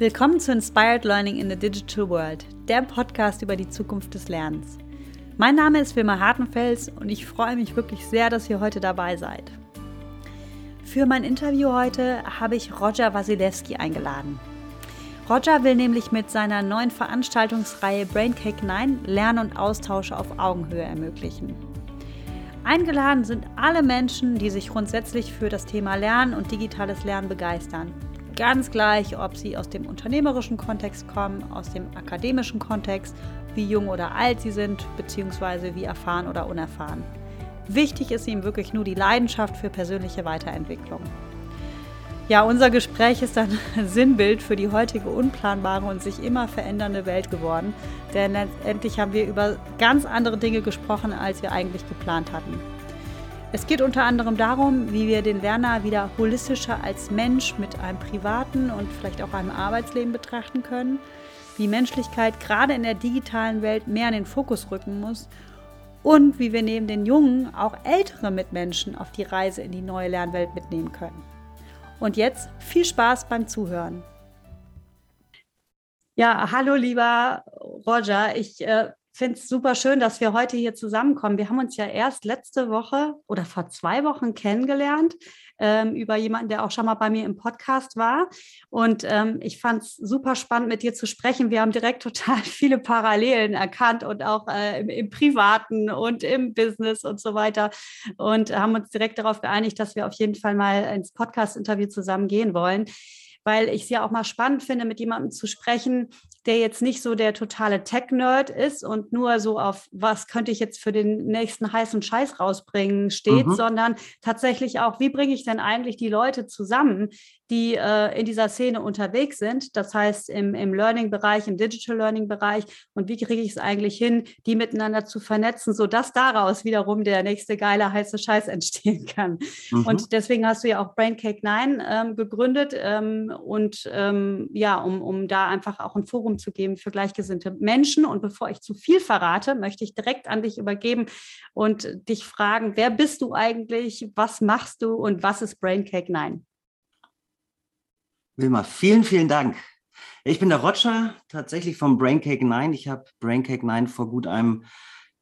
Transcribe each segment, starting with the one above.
Willkommen zu Inspired Learning in the Digital World, der Podcast über die Zukunft des Lernens. Mein Name ist Wilma Hartenfels und ich freue mich wirklich sehr, dass ihr heute dabei seid. Für mein Interview heute habe ich Roger Wasilewski eingeladen. Roger will nämlich mit seiner neuen Veranstaltungsreihe Braincake 9 Lern- und Austausch auf Augenhöhe ermöglichen. Eingeladen sind alle Menschen, die sich grundsätzlich für das Thema Lernen und digitales Lernen begeistern Ganz gleich, ob sie aus dem unternehmerischen Kontext kommen, aus dem akademischen Kontext, wie jung oder alt sie sind, beziehungsweise wie erfahren oder unerfahren. Wichtig ist ihm wirklich nur die Leidenschaft für persönliche Weiterentwicklung. Ja, unser Gespräch ist dann Sinnbild für die heutige unplanbare und sich immer verändernde Welt geworden, denn letztendlich haben wir über ganz andere Dinge gesprochen, als wir eigentlich geplant hatten. Es geht unter anderem darum, wie wir den Lerner wieder holistischer als Mensch mit einem privaten und vielleicht auch einem Arbeitsleben betrachten können, wie Menschlichkeit gerade in der digitalen Welt mehr in den Fokus rücken muss und wie wir neben den Jungen auch ältere Mitmenschen auf die Reise in die neue Lernwelt mitnehmen können. Und jetzt viel Spaß beim Zuhören. Ja, hallo lieber Roger. Ich äh, finde es super schön, dass wir heute hier zusammenkommen. Wir haben uns ja erst letzte Woche oder vor zwei Wochen kennengelernt ähm, über jemanden, der auch schon mal bei mir im Podcast war. Und ähm, ich fand es super spannend, mit dir zu sprechen. Wir haben direkt total viele Parallelen erkannt und auch äh, im, im, Privaten und im Business und so weiter. Und haben uns direkt darauf geeinigt, dass wir auf jeden Fall mal ins Podcast-Interview zusammen gehen wollen weil ich es ja auch mal spannend finde, mit jemandem zu sprechen, der jetzt nicht so der totale Tech-Nerd ist und nur so auf, was könnte ich jetzt für den nächsten heißen Scheiß rausbringen steht, mhm. sondern tatsächlich auch, wie bringe ich denn eigentlich die Leute zusammen, die äh, in dieser Szene unterwegs sind, das heißt im, im Learning-Bereich, im Digital Learning-Bereich und wie kriege ich es eigentlich hin, die miteinander zu vernetzen, sodass daraus wiederum der nächste geile heiße Scheiß entstehen kann. Mhm. Und deswegen hast du ja auch Braincake 9 ähm, gegründet ähm, und ähm, ja, um, um da einfach auch ein Forum zu geben für gleichgesinnte Menschen. Und bevor ich zu viel verrate, möchte ich direkt an dich übergeben und dich fragen, wer bist du eigentlich, was machst du und was ist Braincake 9? Wilma, vielen, vielen Dank. Ich bin der Roger, tatsächlich vom Braincake 9. Ich habe Braincake 9 vor gut einem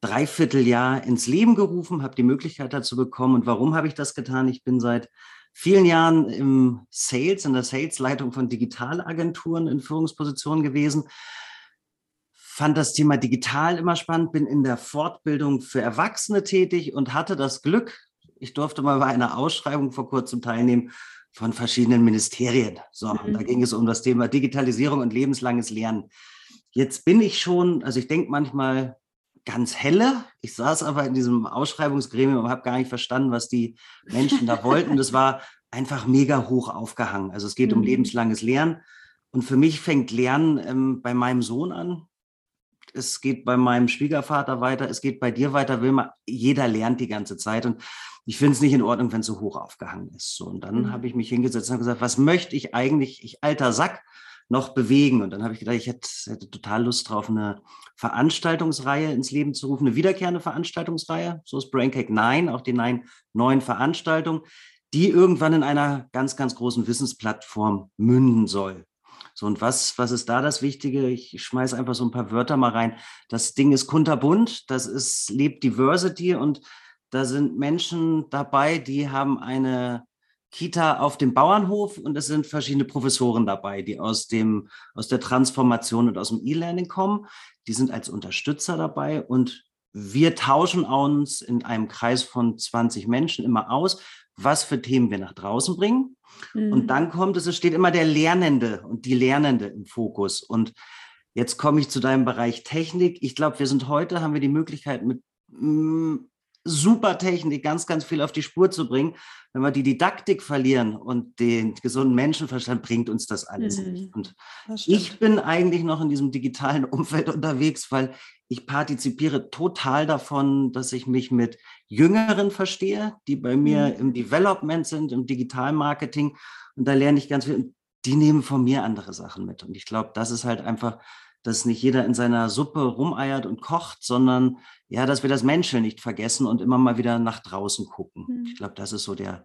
Dreivierteljahr ins Leben gerufen, habe die Möglichkeit dazu bekommen. Und warum habe ich das getan? Ich bin seit vielen Jahren im Sales, in der Sales-Leitung von Digitalagenturen in Führungspositionen gewesen. Fand das Thema digital immer spannend, bin in der Fortbildung für Erwachsene tätig und hatte das Glück, ich durfte mal bei einer Ausschreibung vor kurzem teilnehmen von verschiedenen Ministerien. So, mhm. da ging es um das Thema Digitalisierung und lebenslanges Lernen. Jetzt bin ich schon, also ich denke manchmal ganz helle. Ich saß aber in diesem Ausschreibungsgremium und habe gar nicht verstanden, was die Menschen da wollten. Das war einfach mega hoch aufgehangen. Also es geht mhm. um lebenslanges Lernen. Und für mich fängt Lernen ähm, bei meinem Sohn an. Es geht bei meinem Schwiegervater weiter. Es geht bei dir weiter, Wilma. Jeder lernt die ganze Zeit. Und ich finde es nicht in Ordnung, wenn es so hoch aufgehangen ist. So, und dann mhm. habe ich mich hingesetzt und gesagt, was möchte ich eigentlich, ich alter Sack, noch bewegen? Und dann habe ich gedacht, ich hätte, hätte, total Lust drauf, eine Veranstaltungsreihe ins Leben zu rufen, eine wiederkehrende Veranstaltungsreihe. So ist Braincake 9, auch die neun, neuen Veranstaltungen, die irgendwann in einer ganz, ganz großen Wissensplattform münden soll. So, und was, was ist da das Wichtige? Ich schmeiße einfach so ein paar Wörter mal rein. Das Ding ist kunterbunt, das ist, lebt Diversity und da sind Menschen dabei, die haben eine Kita auf dem Bauernhof und es sind verschiedene Professoren dabei, die aus, dem, aus der Transformation und aus dem E-Learning kommen. Die sind als Unterstützer dabei und wir tauschen uns in einem Kreis von 20 Menschen immer aus, was für Themen wir nach draußen bringen. Mhm. Und dann kommt es, es steht immer der Lernende und die Lernende im Fokus. Und jetzt komme ich zu deinem Bereich Technik. Ich glaube, wir sind heute, haben wir die Möglichkeit mit mm, super Technik ganz, ganz viel auf die Spur zu bringen. Wenn wir die Didaktik verlieren und den gesunden Menschenverstand, bringt uns das alles mhm. nicht. Und ich bin eigentlich noch in diesem digitalen Umfeld unterwegs, weil ich partizipiere total davon, dass ich mich mit Jüngeren verstehe, die bei mir mhm. im Development sind, im Digitalmarketing. Und da lerne ich ganz viel. Die nehmen von mir andere Sachen mit. Und ich glaube, das ist halt einfach dass nicht jeder in seiner Suppe rumeiert und kocht, sondern ja, dass wir das Menschen nicht vergessen und immer mal wieder nach draußen gucken. Mhm. Ich glaube, das ist so der,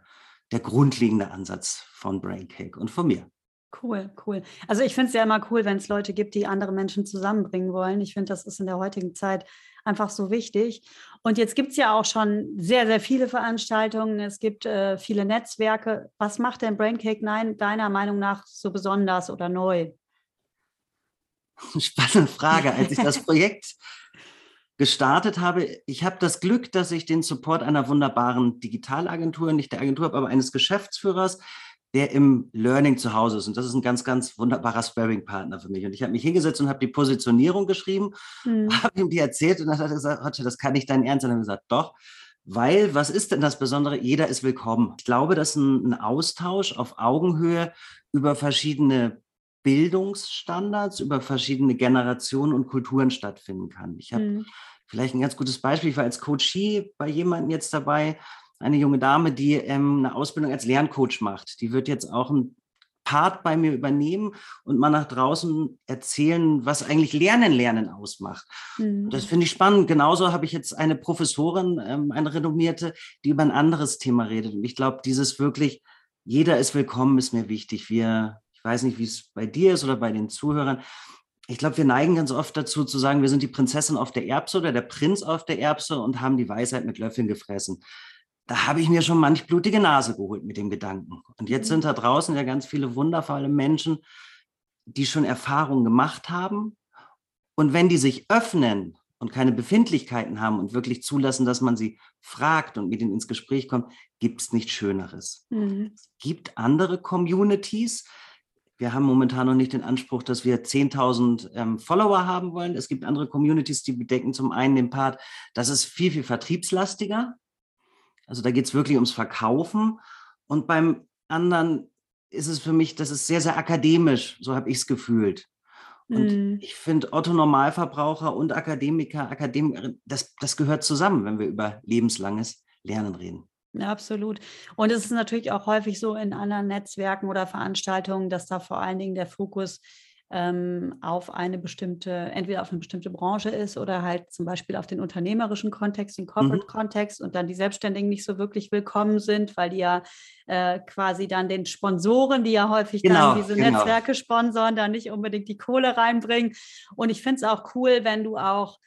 der grundlegende Ansatz von Braincake und von mir. Cool, cool. Also ich finde es ja immer cool, wenn es Leute gibt, die andere Menschen zusammenbringen wollen. Ich finde, das ist in der heutigen Zeit einfach so wichtig. Und jetzt gibt es ja auch schon sehr, sehr viele Veranstaltungen. Es gibt äh, viele Netzwerke. Was macht denn Braincake 9 deiner Meinung nach so besonders oder neu? Spannende Frage. Als ich das Projekt gestartet habe, ich habe das Glück, dass ich den Support einer wunderbaren Digitalagentur, nicht der Agentur, aber eines Geschäftsführers, der im Learning zu Hause ist. Und das ist ein ganz, ganz wunderbarer Sparring-Partner für mich. Und ich habe mich hingesetzt und habe die Positionierung geschrieben, mhm. habe ihm die erzählt und dann hat er gesagt, Hotsche, das kann nicht dein Ernst sein. Und ich gesagt, doch, weil, was ist denn das Besondere? Jeder ist willkommen. Ich glaube, dass ein, ein Austausch auf Augenhöhe über verschiedene Bildungsstandards, über verschiedene Generationen und Kulturen stattfinden kann. Ich habe mhm. vielleicht ein ganz gutes Beispiel. Ich war als Coachie bei jemandem jetzt dabei, eine junge Dame, die ähm, eine Ausbildung als Lerncoach macht. Die wird jetzt auch ein Part bei mir übernehmen und mal nach draußen erzählen, was eigentlich Lernen Lernen ausmacht. Mhm. Das finde ich spannend. Genauso habe ich jetzt eine Professorin, ähm, eine renommierte, die über ein anderes Thema redet. Und ich glaube, dieses wirklich, jeder ist willkommen, ist mir wichtig. Wir, weiß nicht, wie es bei dir ist oder bei den Zuhörern. Ich glaube, wir neigen ganz oft dazu zu sagen, wir sind die Prinzessin auf der Erbse oder der Prinz auf der Erbse und haben die Weisheit mit Löffeln gefressen da habe ich mir schon manch blutige Nase geholt mit dem Gedanken. Und jetzt sind mhm. da draußen ja ganz viele wundervolle Menschen, die schon Erfahrungen gemacht haben. Und wenn die sich öffnen und keine Befindlichkeiten haben und wirklich zulassen, dass man sie fragt und mit ihnen ins Gespräch kommt, gibt es nichts Schöneres. Mhm. Es gibt andere Communities. Wir haben momentan noch nicht den Anspruch, dass wir 10.000 ähm, Follower haben wollen. Es gibt andere Communities, die bedecken zum einen den Part, das ist viel, viel vertriebslastiger. Also da geht es wirklich ums Verkaufen. Und beim anderen ist es für mich, das ist sehr, sehr akademisch, so habe ich es gefühlt. Und mm. ich finde, Otto Normalverbraucher und Akademiker, Akademiker, das, das gehört zusammen, wenn wir über lebenslanges Lernen reden. Ja, absolut. Und es ist natürlich auch häufig so in anderen Netzwerken oder Veranstaltungen, dass da vor allen Dingen der Fokus ähm, auf eine bestimmte, entweder auf eine bestimmte Branche ist oder halt zum Beispiel auf den unternehmerischen Kontext, den Corporate-Kontext mhm. und dann die Selbstständigen nicht so wirklich willkommen sind, weil die ja äh, quasi dann den Sponsoren, die ja häufig genau, dann diese genau. Netzwerke sponsoren, da nicht unbedingt die Kohle reinbringen. Und ich finde es auch cool, wenn du auch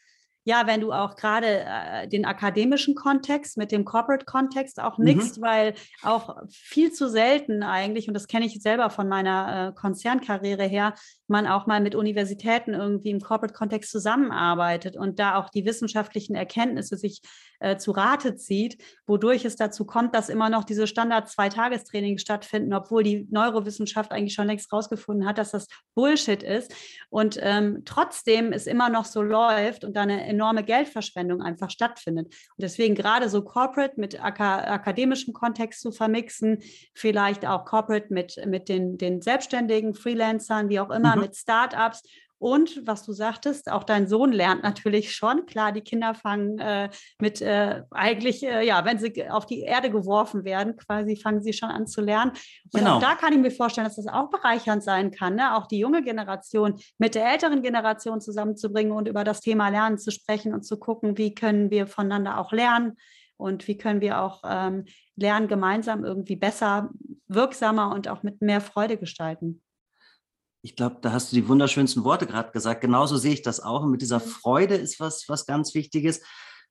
ja, wenn du auch gerade äh, den akademischen Kontext mit dem Corporate-Kontext auch mixt, mhm. weil auch viel zu selten eigentlich, und das kenne ich selber von meiner äh, Konzernkarriere her, man auch mal mit Universitäten irgendwie im Corporate-Kontext zusammenarbeitet und da auch die wissenschaftlichen Erkenntnisse sich äh, zu Rate zieht, wodurch es dazu kommt, dass immer noch diese Standard-Zweitagestrainings stattfinden, obwohl die Neurowissenschaft eigentlich schon längst rausgefunden hat, dass das Bullshit ist. Und ähm, trotzdem es immer noch so läuft und da eine enorme Geldverschwendung einfach stattfindet. Und deswegen gerade so Corporate mit ak akademischem Kontext zu vermixen, vielleicht auch Corporate mit, mit den, den Selbstständigen, Freelancern, wie auch immer, mhm. mit Startups und was du sagtest, auch dein Sohn lernt natürlich schon. Klar, die Kinder fangen äh, mit äh, eigentlich, äh, ja, wenn sie auf die Erde geworfen werden, quasi fangen sie schon an zu lernen. Und genau. auch da kann ich mir vorstellen, dass das auch bereichernd sein kann, ne? auch die junge Generation mit der älteren Generation zusammenzubringen und über das Thema Lernen zu sprechen und zu gucken, wie können wir voneinander auch lernen und wie können wir auch ähm, Lernen gemeinsam irgendwie besser, wirksamer und auch mit mehr Freude gestalten ich glaube, da hast du die wunderschönsten Worte gerade gesagt. Genauso sehe ich das auch. Und mit dieser mhm. Freude ist was, was ganz Wichtiges.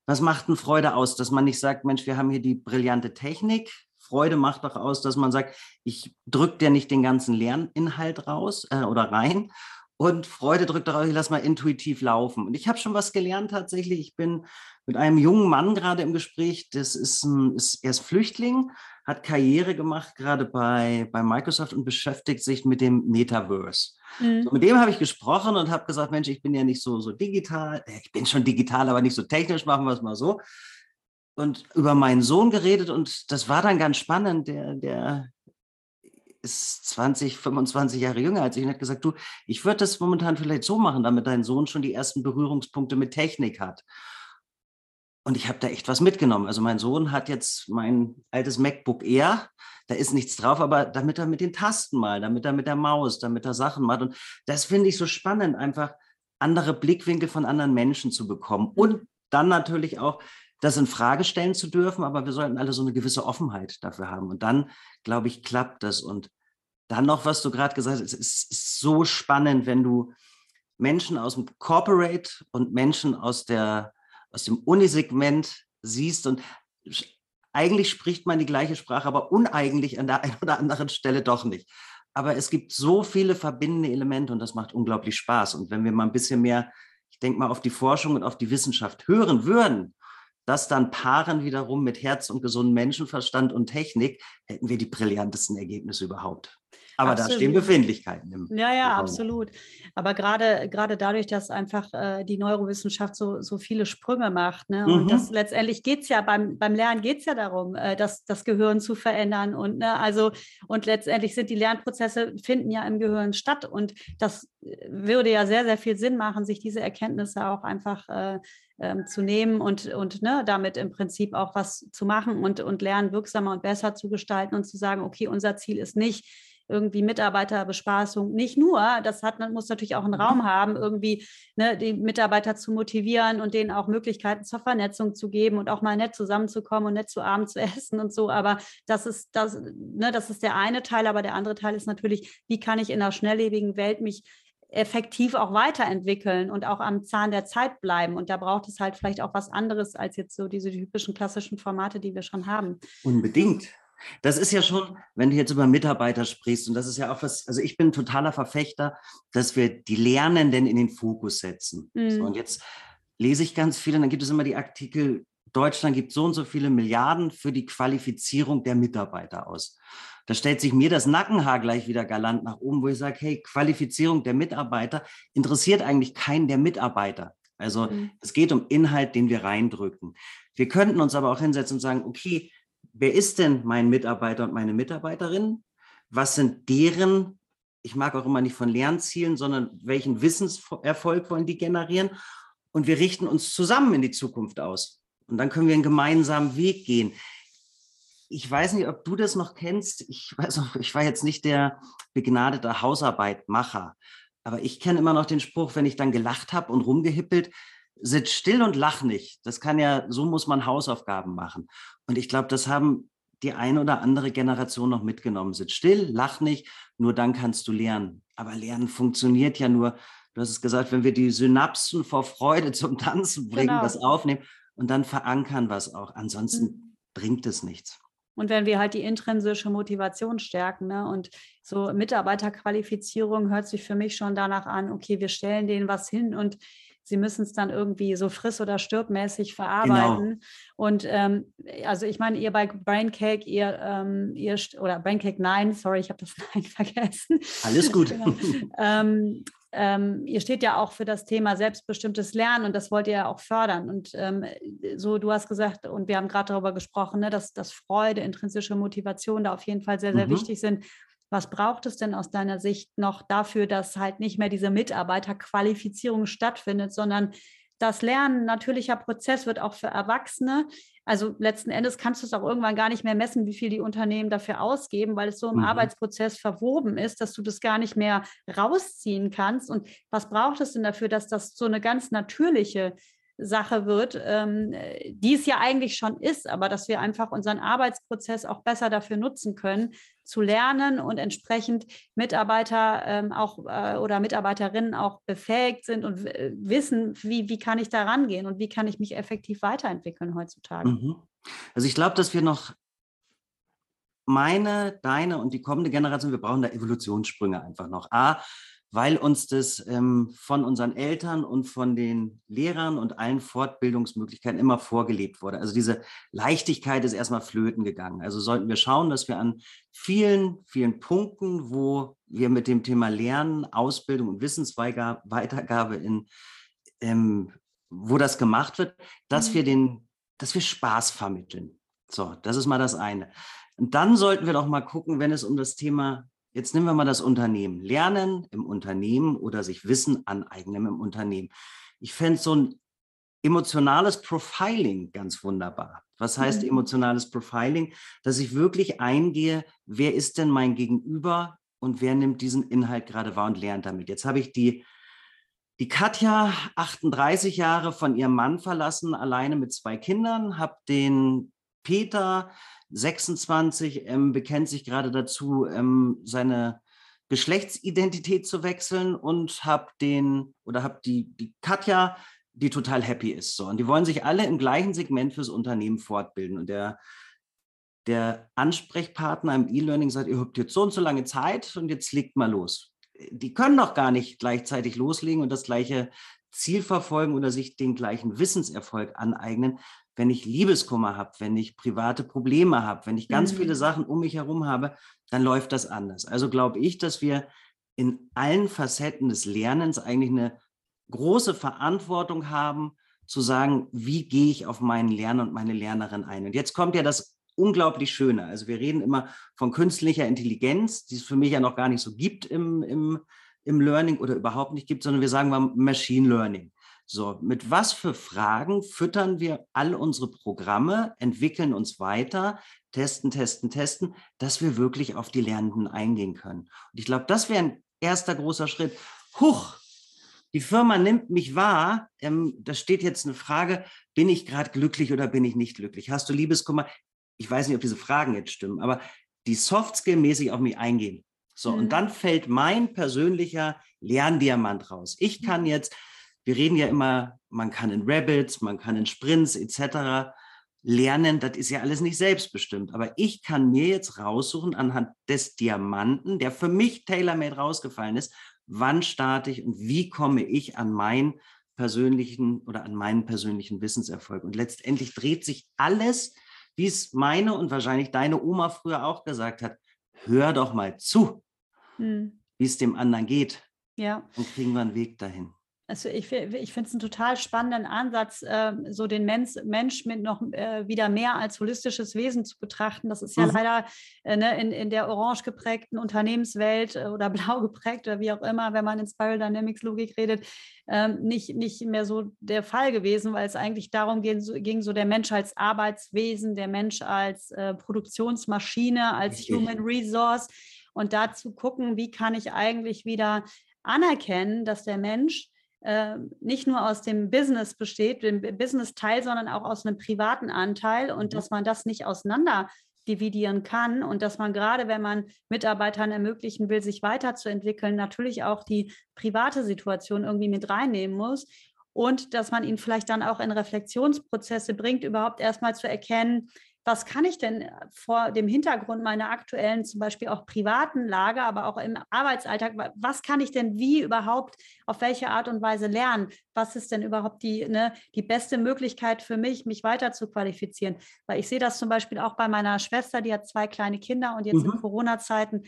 Was macht denn Freude aus? Dass man nicht sagt, Mensch, wir haben hier die brillante Technik. Freude macht doch aus, dass man sagt, ich drücke dir nicht den ganzen Lerninhalt raus äh, oder rein. Und Freude drückt darauf, ich lass mal intuitiv laufen. Und ich habe schon was gelernt tatsächlich. Ich bin mit einem jungen Mann gerade im Gespräch. Das ist, ein, ist er ist Flüchtling, hat Karriere gemacht gerade bei, bei Microsoft und beschäftigt sich mit dem Metaverse. Mhm. So, mit dem habe ich gesprochen und habe gesagt, Mensch, ich bin ja nicht so, so digital. Ich bin schon digital, aber nicht so technisch, machen wir es mal so. Und über meinen Sohn geredet und das war dann ganz spannend. Der, der ist 20, 25 Jahre jünger als ich und hat gesagt, du, ich würde das momentan vielleicht so machen, damit dein Sohn schon die ersten Berührungspunkte mit Technik hat. Und ich habe da echt was mitgenommen. Also mein Sohn hat jetzt mein altes MacBook Air, da ist nichts drauf, aber damit er mit den Tasten mal, damit er mit der Maus, damit er Sachen macht. Und das finde ich so spannend, einfach andere Blickwinkel von anderen Menschen zu bekommen. Und dann natürlich auch das in Frage stellen zu dürfen, aber wir sollten alle so eine gewisse Offenheit dafür haben. Und dann, glaube ich, klappt das. Und dann noch, was du gerade gesagt hast, es ist so spannend, wenn du Menschen aus dem Corporate und Menschen aus, der, aus dem Unisegment siehst und eigentlich spricht man die gleiche Sprache, aber uneigentlich an der einen oder anderen Stelle doch nicht. Aber es gibt so viele verbindende Elemente und das macht unglaublich Spaß. Und wenn wir mal ein bisschen mehr, ich denke mal, auf die Forschung und auf die Wissenschaft hören würden, das dann paaren wiederum mit Herz und gesundem Menschenverstand und Technik, hätten wir die brillantesten Ergebnisse überhaupt. Aber absolut. da stehen Befindlichkeiten im Ja, ja, Raum. absolut. Aber gerade, gerade dadurch, dass einfach äh, die Neurowissenschaft so, so viele Sprünge macht. Ne? Und mhm. das letztendlich geht es ja beim, beim Lernen geht es ja darum, äh, das, das Gehirn zu verändern. Und ne, also, und letztendlich sind die Lernprozesse finden ja im Gehirn statt. Und das äh, würde ja sehr, sehr viel Sinn machen, sich diese Erkenntnisse auch einfach äh, ähm, zu nehmen und, und ne, damit im Prinzip auch was zu machen und, und Lernen wirksamer und besser zu gestalten und zu sagen, okay, unser Ziel ist nicht, irgendwie Mitarbeiterbespaßung. Nicht nur, das hat, muss natürlich auch einen. Raum haben, irgendwie ne, die Mitarbeiter zu motivieren und denen auch Möglichkeiten zur Vernetzung zu geben und auch mal nett zusammenzukommen und nett zu Abend zu essen und so. Aber das ist, das, ne, das ist der eine Teil, aber der andere Teil ist natürlich, wie kann ich in einer schnelllebigen Welt mich effektiv auch weiterentwickeln und auch am Zahn der Zeit bleiben. Und da braucht es halt vielleicht auch was anderes als jetzt so diese typischen klassischen Formate, die wir schon haben. Unbedingt. Das ist ja schon, wenn du jetzt über Mitarbeiter sprichst, und das ist ja auch was, also ich bin totaler Verfechter, dass wir die Lernenden in den Fokus setzen. Mhm. So, und jetzt lese ich ganz viele, dann gibt es immer die Artikel, Deutschland gibt so und so viele Milliarden für die Qualifizierung der Mitarbeiter aus. Da stellt sich mir das Nackenhaar gleich wieder galant nach oben, wo ich sage, hey, Qualifizierung der Mitarbeiter interessiert eigentlich keinen der Mitarbeiter. Also mhm. es geht um Inhalt, den wir reindrücken. Wir könnten uns aber auch hinsetzen und sagen, okay, wer ist denn mein Mitarbeiter und meine Mitarbeiterin? Was sind deren, ich mag auch immer nicht von Lernzielen, sondern welchen Wissenserfolg wollen die generieren? Und wir richten uns zusammen in die Zukunft aus. Und dann können wir einen gemeinsamen Weg gehen. Ich weiß nicht, ob du das noch kennst. Ich weiß auch, ich war jetzt nicht der begnadete Hausarbeitmacher. Aber ich kenne immer noch den Spruch, wenn ich dann gelacht habe und rumgehippelt, sitz still und lach nicht. Das kann ja, so muss man Hausaufgaben machen. Und ich glaube, das haben die eine oder andere Generation noch mitgenommen. Sitz still, lach nicht, nur dann kannst du lernen. Aber Lernen funktioniert ja nur, du hast es gesagt, wenn wir die Synapsen vor Freude zum Tanzen bringen, genau. das aufnehmen und dann verankern was auch. Ansonsten mhm. bringt es nichts. Und wenn wir halt die intrinsische Motivation stärken, ne, und so Mitarbeiterqualifizierung hört sich für mich schon danach an, okay, wir stellen denen was hin und sie müssen es dann irgendwie so friss- oder stirbmäßig verarbeiten. Genau. Und ähm, also ich meine, ihr bei Braincake, ihr, ähm, ihr oder Braincake 9, sorry, ich habe das 9 vergessen. Alles gut. Genau. ähm, ähm, ihr steht ja auch für das Thema selbstbestimmtes Lernen und das wollt ihr ja auch fördern. Und ähm, so, du hast gesagt, und wir haben gerade darüber gesprochen, ne, dass, dass Freude, intrinsische Motivation da auf jeden Fall sehr, sehr mhm. wichtig sind. Was braucht es denn aus deiner Sicht noch dafür, dass halt nicht mehr diese Mitarbeiterqualifizierung stattfindet, sondern das Lernen natürlicher Prozess wird auch für Erwachsene. Also letzten Endes kannst du es auch irgendwann gar nicht mehr messen, wie viel die Unternehmen dafür ausgeben, weil es so im mhm. Arbeitsprozess verwoben ist, dass du das gar nicht mehr rausziehen kannst. Und was braucht es denn dafür, dass das so eine ganz natürliche Sache wird, ähm, die es ja eigentlich schon ist, aber dass wir einfach unseren Arbeitsprozess auch besser dafür nutzen können, zu lernen und entsprechend Mitarbeiter ähm, auch äh, oder Mitarbeiterinnen auch befähigt sind und wissen, wie, wie kann ich da rangehen und wie kann ich mich effektiv weiterentwickeln heutzutage. Mhm. Also ich glaube, dass wir noch meine, deine und die kommende Generation, wir brauchen da Evolutionssprünge einfach noch. A, weil uns das ähm, von unseren Eltern und von den Lehrern und allen Fortbildungsmöglichkeiten immer vorgelebt wurde. Also diese Leichtigkeit ist erstmal flöten gegangen. Also sollten wir schauen, dass wir an vielen, vielen Punkten, wo wir mit dem Thema Lernen, Ausbildung und Wissensweitergabe in, ähm, wo das gemacht wird, dass mhm. wir den, dass wir Spaß vermitteln. So, das ist mal das eine. Und dann sollten wir doch mal gucken, wenn es um das Thema Jetzt nehmen wir mal das Unternehmen. Lernen im Unternehmen oder sich Wissen aneignen im Unternehmen. Ich fände so ein emotionales Profiling ganz wunderbar. Was heißt mhm. emotionales Profiling? Dass ich wirklich eingehe, wer ist denn mein Gegenüber und wer nimmt diesen Inhalt gerade wahr und lernt damit. Jetzt habe ich die, die Katja, 38 Jahre von ihrem Mann verlassen, alleine mit zwei Kindern, habe den Peter, 26, ähm, bekennt sich gerade dazu, ähm, seine Geschlechtsidentität zu wechseln und habe den oder habe die, die Katja, die total happy ist. So. Und die wollen sich alle im gleichen Segment fürs Unternehmen fortbilden. Und der, der Ansprechpartner im E-Learning sagt, ihr habt jetzt so und so lange Zeit und jetzt legt mal los. Die können doch gar nicht gleichzeitig loslegen und das gleiche Ziel verfolgen oder sich den gleichen Wissenserfolg aneignen, wenn ich Liebeskummer habe, wenn ich private Probleme habe, wenn ich ganz mhm. viele Sachen um mich herum habe, dann läuft das anders. Also glaube ich, dass wir in allen Facetten des Lernens eigentlich eine große Verantwortung haben, zu sagen, wie gehe ich auf meinen Lerner und meine Lernerin ein. Und jetzt kommt ja das unglaublich Schöne. Also wir reden immer von künstlicher Intelligenz, die es für mich ja noch gar nicht so gibt im, im, im Learning oder überhaupt nicht gibt, sondern wir sagen mal Machine Learning. So, mit was für Fragen füttern wir all unsere Programme, entwickeln uns weiter, testen, testen, testen, dass wir wirklich auf die Lernenden eingehen können. Und ich glaube, das wäre ein erster großer Schritt. Huch, die Firma nimmt mich wahr. Ähm, da steht jetzt eine Frage, bin ich gerade glücklich oder bin ich nicht glücklich? Hast du Liebeskummer? Ich weiß nicht, ob diese Fragen jetzt stimmen, aber die Softskill-mäßig auf mich eingehen. So, mhm. und dann fällt mein persönlicher Lerndiamant raus. Ich kann mhm. jetzt wir reden ja immer, man kann in Rabbits, man kann in Sprints etc. lernen, das ist ja alles nicht selbstbestimmt. Aber ich kann mir jetzt raussuchen anhand des Diamanten, der für mich tailor-made rausgefallen ist, wann starte ich und wie komme ich an meinen persönlichen oder an meinen persönlichen Wissenserfolg. Und letztendlich dreht sich alles, wie es meine und wahrscheinlich deine Oma früher auch gesagt hat, hör doch mal zu, hm. wie es dem anderen geht. Ja. Und kriegen wir einen Weg dahin. Also ich, ich finde es einen total spannenden Ansatz, äh, so den Mensch, Mensch mit noch äh, wieder mehr als holistisches Wesen zu betrachten. Das ist ja mhm. leider äh, ne, in, in der orange geprägten Unternehmenswelt äh, oder blau geprägt oder wie auch immer, wenn man in Spiral Dynamics Logik redet, ähm, nicht, nicht mehr so der Fall gewesen, weil es eigentlich darum ging, so, ging, so der Mensch als Arbeitswesen, der Mensch als äh, Produktionsmaschine, als okay. Human Resource und dazu gucken, wie kann ich eigentlich wieder anerkennen, dass der Mensch äh, nicht nur aus dem Business besteht, dem Business-Teil, sondern auch aus einem privaten Anteil und mhm. dass man das nicht auseinander dividieren kann und dass man gerade, wenn man Mitarbeitern ermöglichen will, sich weiterzuentwickeln, natürlich auch die private Situation irgendwie mit reinnehmen muss und dass man ihn vielleicht dann auch in Reflexionsprozesse bringt, überhaupt erstmal zu erkennen, was kann ich denn äh, vor dem Hintergrund meiner aktuellen, zum Beispiel auch privaten Lage, aber auch im Arbeitsalltag, was kann ich denn wie überhaupt, auf welche Art und Weise lernen? Was ist denn überhaupt die, ne, die beste Möglichkeit für mich, mich weiter zu qualifizieren? Weil ich sehe das zum Beispiel auch bei meiner Schwester, die hat zwei kleine Kinder und jetzt mhm. in Corona-Zeiten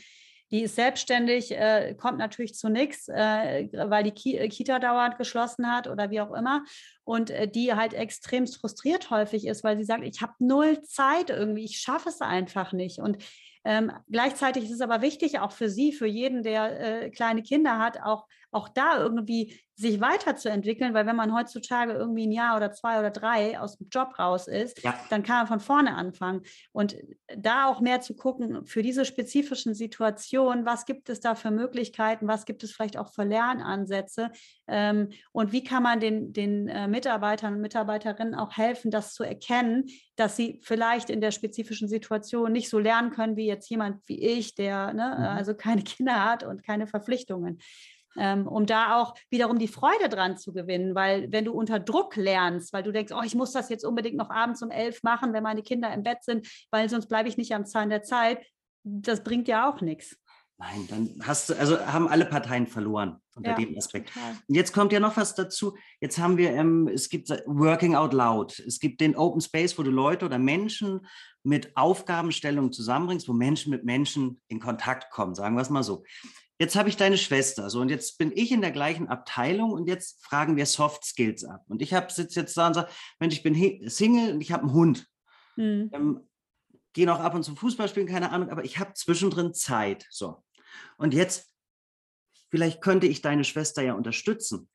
die ist selbstständig, äh, kommt natürlich zu nichts, äh, weil die Ki äh, Kita dauernd geschlossen hat oder wie auch immer. Und äh, die halt extrem frustriert häufig ist, weil sie sagt, ich habe null Zeit irgendwie, ich schaffe es einfach nicht. Und ähm, gleichzeitig ist es aber wichtig, auch für Sie, für jeden, der äh, kleine Kinder hat, auch, auch da irgendwie sich weiterzuentwickeln, weil wenn man heutzutage irgendwie ein Jahr oder zwei oder drei aus dem Job raus ist, ja. dann kann man von vorne anfangen. Und da auch mehr zu gucken, für diese spezifischen Situationen, was gibt es da für Möglichkeiten, was gibt es vielleicht auch für Lernansätze ähm, und wie kann man den, den äh, Mitarbeitern und Mitarbeiterinnen auch helfen, das zu erkennen, dass sie vielleicht in der spezifischen Situation nicht so lernen können wie jetzt jemand wie ich, der ne, mhm. also keine Kinder hat und keine Verpflichtungen um da auch wiederum die Freude dran zu gewinnen, weil wenn du unter Druck lernst, weil du denkst, oh, ich muss das jetzt unbedingt noch abends um elf machen, wenn meine Kinder im Bett sind, weil sonst bleibe ich nicht am Zahn der Zeit, das bringt ja auch nichts. Nein, dann hast du, also haben alle Parteien verloren unter ja, dem Aspekt. Total. Und jetzt kommt ja noch was dazu. Jetzt haben wir, ähm, es gibt Working Out Loud. Es gibt den Open Space, wo du Leute oder Menschen mit Aufgabenstellungen zusammenbringst, wo Menschen mit Menschen in Kontakt kommen, sagen wir es mal so jetzt habe ich deine Schwester, so und jetzt bin ich in der gleichen Abteilung und jetzt fragen wir Soft Skills ab. Und ich habe sitze jetzt da und sage, Mensch, ich bin Single und ich habe einen Hund. Mhm. Ähm, Gehe noch ab und zu Fußball spielen, keine Ahnung, aber ich habe zwischendrin Zeit. So. Und jetzt, vielleicht könnte ich deine Schwester ja unterstützen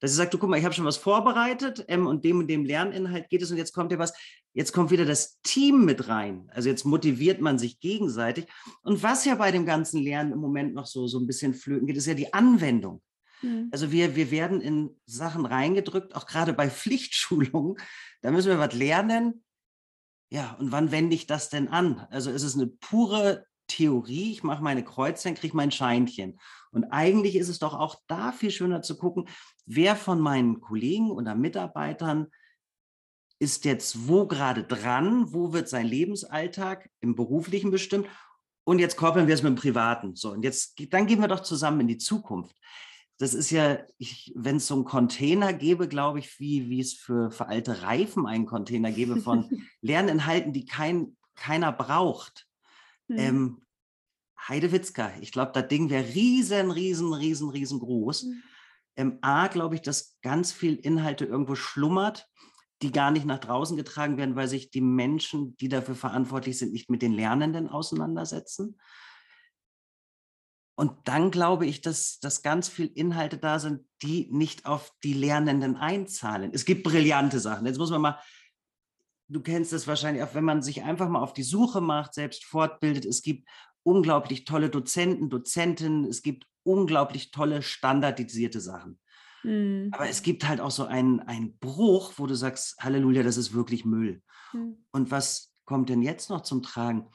dass sie sagt, du guck mal, ich habe schon was vorbereitet ähm, und dem und dem Lerninhalt geht es und jetzt kommt ja was, jetzt kommt wieder das Team mit rein. Also jetzt motiviert man sich gegenseitig. Und was ja bei dem ganzen Lernen im Moment noch so, so ein bisschen flöten geht, ist ja die Anwendung. Mhm. Also wir, wir werden in Sachen reingedrückt, auch gerade bei Pflichtschulungen. Da müssen wir was lernen. Ja, und wann wende ich das denn an? Also ist es eine pure Theorie, ich mache meine Kreuze, kriege mein Scheinchen. Und eigentlich ist es doch auch da viel schöner zu gucken, wer von meinen Kollegen oder Mitarbeitern ist jetzt wo gerade dran, wo wird sein Lebensalltag im beruflichen bestimmt und jetzt koppeln wir es mit dem privaten. So, und jetzt, dann gehen wir doch zusammen in die Zukunft. Das ist ja, wenn es so einen Container gäbe, glaube ich, wie, wie es für, für alte Reifen einen Container gäbe von Lerninhalten, die kein, keiner braucht. Mhm. Ähm, Heidewitzka, ich glaube, das Ding wäre riesen, riesen, riesen, riesengroß. Mhm. Ähm, A, glaube ich, dass ganz viel Inhalte irgendwo schlummert, die gar nicht nach draußen getragen werden, weil sich die Menschen, die dafür verantwortlich sind, nicht mit den Lernenden auseinandersetzen. Und dann glaube ich, dass, dass ganz viel Inhalte da sind, die nicht auf die Lernenden einzahlen. Es gibt brillante Sachen. Jetzt muss man mal, du kennst es wahrscheinlich auch, wenn man sich einfach mal auf die Suche macht, selbst fortbildet. Es gibt unglaublich tolle Dozenten, Dozentinnen. Es gibt unglaublich tolle standardisierte Sachen. Mhm. Aber es gibt halt auch so einen, einen Bruch, wo du sagst, Halleluja, das ist wirklich Müll. Mhm. Und was kommt denn jetzt noch zum Tragen?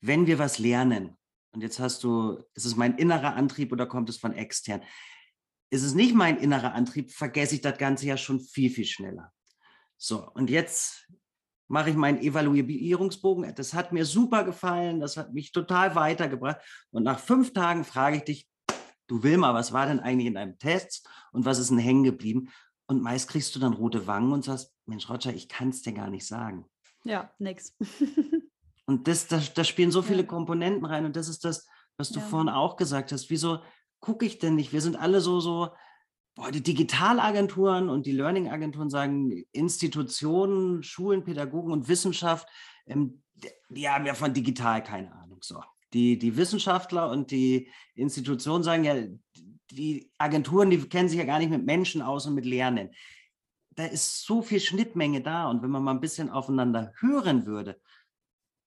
Wenn wir was lernen, und jetzt hast du, ist es mein innerer Antrieb oder kommt es von extern? Ist es nicht mein innerer Antrieb, vergesse ich das Ganze ja schon viel, viel schneller. So, und jetzt mache ich meinen Evaluierungsbogen. Das hat mir super gefallen, das hat mich total weitergebracht. Und nach fünf Tagen frage ich dich, du Wilma, was war denn eigentlich in deinem Test und was ist denn hängen geblieben? Und meist kriegst du dann rote Wangen und sagst, Mensch, Roger, ich kann es dir gar nicht sagen. Ja, nix. und das, das, da spielen so viele ja. Komponenten rein und das ist das, was du ja. vorhin auch gesagt hast. Wieso gucke ich denn nicht? Wir sind alle so, so, boah, die Digitalagenturen und die Learning-Agenturen sagen, Institutionen, Schulen, Pädagogen und Wissenschaft, ähm, die haben ja von digital keine Ahnung. So. Die, die Wissenschaftler und die Institutionen sagen ja, die Agenturen, die kennen sich ja gar nicht mit Menschen aus und mit Lernen. Da ist so viel Schnittmenge da. Und wenn man mal ein bisschen aufeinander hören würde,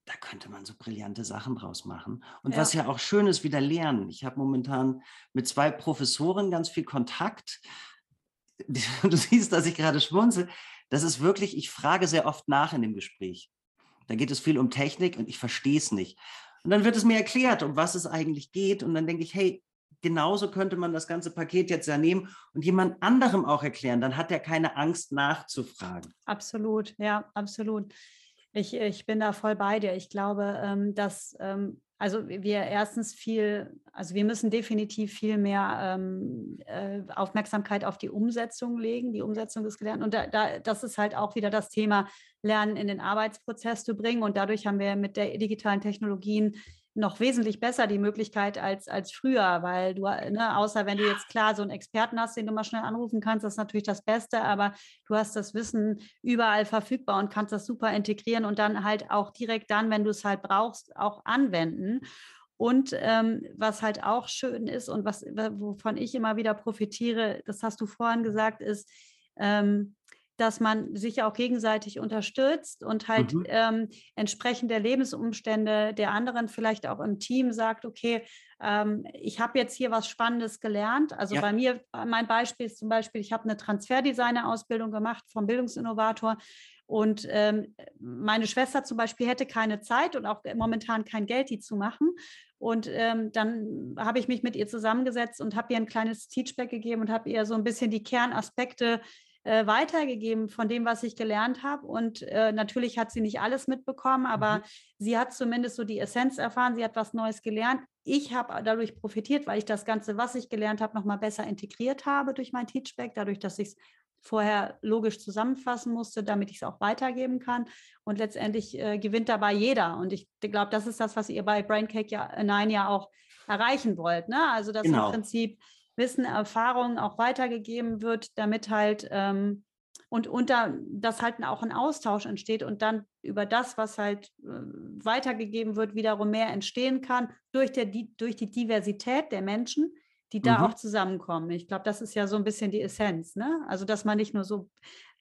da könnte man so brillante Sachen draus machen. Und ja. was ja auch schön ist, wieder lernen. Ich habe momentan mit zwei Professoren ganz viel Kontakt. Du siehst, dass ich gerade schmunzel. Das ist wirklich, ich frage sehr oft nach in dem Gespräch. Da geht es viel um Technik und ich verstehe es nicht. Und dann wird es mir erklärt, um was es eigentlich geht. Und dann denke ich, hey, genauso könnte man das ganze Paket jetzt ja nehmen und jemand anderem auch erklären. Dann hat er keine Angst nachzufragen. Absolut, ja, absolut. Ich, ich bin da voll bei dir. Ich glaube, ähm, dass ähm, also wir erstens viel, also wir müssen definitiv viel mehr ähm, äh, Aufmerksamkeit auf die Umsetzung legen, die Umsetzung des Gelernten. Und da, da, das ist halt auch wieder das Thema Lernen in den Arbeitsprozess zu bringen. Und dadurch haben wir mit der digitalen Technologien noch wesentlich besser die Möglichkeit als, als früher, weil du, ne, außer wenn du jetzt klar so einen Experten hast, den du mal schnell anrufen kannst, das ist natürlich das Beste, aber du hast das Wissen überall verfügbar und kannst das super integrieren und dann halt auch direkt dann, wenn du es halt brauchst, auch anwenden. Und ähm, was halt auch schön ist und was, wovon ich immer wieder profitiere, das hast du vorhin gesagt, ist, ähm, dass man sich ja auch gegenseitig unterstützt und halt mhm. ähm, entsprechend der Lebensumstände der anderen vielleicht auch im Team sagt, okay, ähm, ich habe jetzt hier was Spannendes gelernt. Also ja. bei mir, mein Beispiel ist zum Beispiel, ich habe eine Transferdesigner-Ausbildung gemacht vom Bildungsinnovator und ähm, meine Schwester zum Beispiel hätte keine Zeit und auch momentan kein Geld, die zu machen. Und ähm, dann habe ich mich mit ihr zusammengesetzt und habe ihr ein kleines Teachback gegeben und habe ihr so ein bisschen die Kernaspekte äh, weitergegeben von dem, was ich gelernt habe. Und äh, natürlich hat sie nicht alles mitbekommen, aber mhm. sie hat zumindest so die Essenz erfahren, sie hat was Neues gelernt. Ich habe dadurch profitiert, weil ich das Ganze, was ich gelernt habe, nochmal besser integriert habe durch mein Teachback, dadurch, dass ich es vorher logisch zusammenfassen musste, damit ich es auch weitergeben kann. Und letztendlich äh, gewinnt dabei jeder. Und ich glaube, das ist das, was ihr bei Braincake ja, Nein ja auch erreichen wollt. Ne? Also, dass genau. im Prinzip Wissen, Erfahrung auch weitergegeben wird, damit halt ähm, und unter das halt auch ein Austausch entsteht und dann über das, was halt äh, weitergegeben wird, wiederum mehr entstehen kann durch, der, die, durch die Diversität der Menschen, die da mhm. auch zusammenkommen. Ich glaube, das ist ja so ein bisschen die Essenz, ne? Also, dass man nicht nur so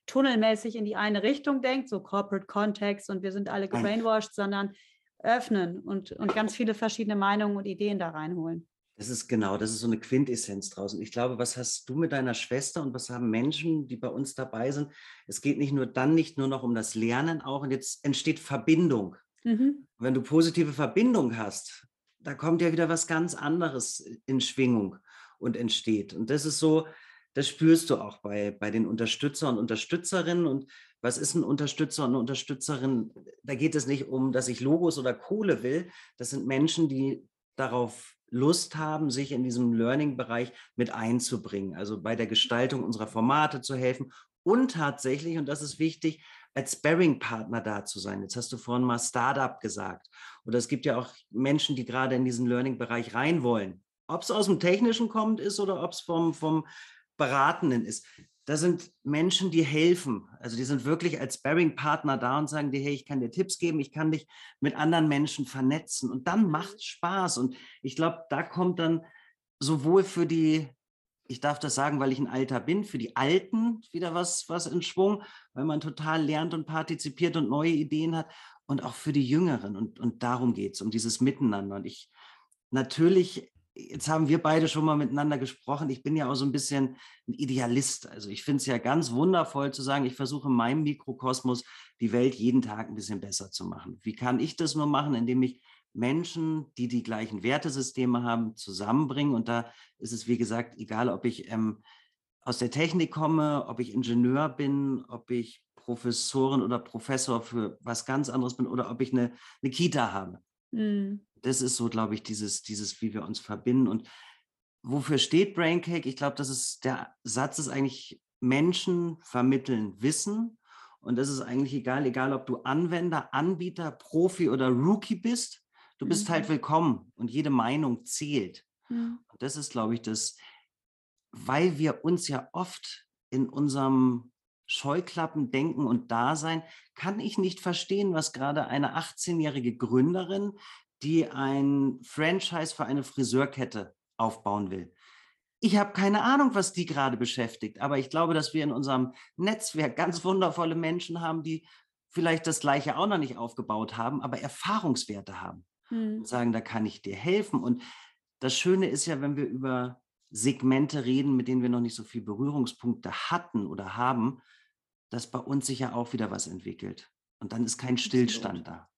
tunnelmäßig in die eine Richtung denkt, so Corporate Context und wir sind alle gebrainwashed, sondern öffnen und, und ganz viele verschiedene Meinungen und Ideen da reinholen. Das ist genau, das ist so eine Quintessenz draußen. Ich glaube, was hast du mit deiner Schwester und was haben Menschen, die bei uns dabei sind? Es geht nicht nur dann nicht nur noch um das Lernen auch und jetzt entsteht Verbindung. Mhm. Wenn du positive Verbindung hast, da kommt ja wieder was ganz anderes in Schwingung und entsteht. Und das ist so, das spürst du auch bei, bei den Unterstützer und Unterstützerinnen. Und was ist ein Unterstützer und eine Unterstützerin? Da geht es nicht um, dass ich Logos oder Kohle will. Das sind Menschen, die darauf Lust haben, sich in diesem Learning-Bereich mit einzubringen, also bei der Gestaltung unserer Formate zu helfen und tatsächlich, und das ist wichtig, als Sparring-Partner da zu sein. Jetzt hast du vorhin mal Startup gesagt. Oder es gibt ja auch Menschen, die gerade in diesen Learning-Bereich rein wollen. Ob es aus dem Technischen kommt ist oder ob es vom, vom Beratenden ist da sind Menschen, die helfen. Also die sind wirklich als Bearing-Partner da und sagen dir, hey, ich kann dir Tipps geben, ich kann dich mit anderen Menschen vernetzen. Und dann macht es Spaß. Und ich glaube, da kommt dann sowohl für die, ich darf das sagen, weil ich ein Alter bin, für die Alten wieder was, was in Schwung, weil man total lernt und partizipiert und neue Ideen hat. Und auch für die Jüngeren. Und, und darum geht es, um dieses Miteinander. Und ich, natürlich jetzt haben wir beide schon mal miteinander gesprochen. Ich bin ja auch so ein bisschen ein Idealist. Also ich finde es ja ganz wundervoll zu sagen, ich versuche in meinem Mikrokosmos die Welt jeden Tag ein bisschen besser zu machen. Wie kann ich das nur machen, indem ich Menschen, die die gleichen Wertesysteme haben, zusammenbringe? Und da ist es, wie gesagt, egal, ob ich ähm, aus der Technik komme, ob ich Ingenieur bin, ob ich Professorin oder Professor für was ganz anderes bin oder ob ich eine, eine Kita habe. Mhm das ist so, glaube ich, dieses, dieses, wie wir uns verbinden. Und wofür steht Braincake? Ich glaube, das ist der Satz ist eigentlich Menschen vermitteln Wissen. Und das ist eigentlich egal, egal ob du Anwender, Anbieter, Profi oder Rookie bist. Du bist halt mhm. halt willkommen und jede Meinung zählt. Mhm. Und das ist, glaube ich, das, weil wir uns ja oft in unserem Scheuklappen denken und Dasein, kann ich nicht verstehen, was gerade eine 18-jährige Gründerin die ein Franchise für eine Friseurkette aufbauen will. Ich habe keine Ahnung, was die gerade beschäftigt, aber ich glaube, dass wir in unserem Netzwerk ganz wundervolle Menschen haben, die vielleicht das Gleiche auch noch nicht aufgebaut haben, aber Erfahrungswerte haben hm. und sagen, da kann ich dir helfen. Und das Schöne ist ja, wenn wir über Segmente reden, mit denen wir noch nicht so viel Berührungspunkte hatten oder haben, dass bei uns sich ja auch wieder was entwickelt. Und dann ist kein Stillstand da.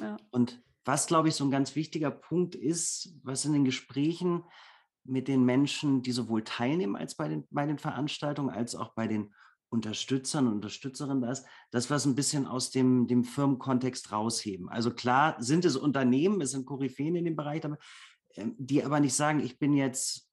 Ja. Und was, glaube ich, so ein ganz wichtiger Punkt ist, was in den Gesprächen mit den Menschen, die sowohl teilnehmen als bei den, bei den Veranstaltungen, als auch bei den Unterstützern und Unterstützerinnen das, was ein bisschen aus dem, dem Firmenkontext rausheben. Also klar sind es Unternehmen, es sind Koryphäen in dem Bereich, ähm, die aber nicht sagen, ich bin jetzt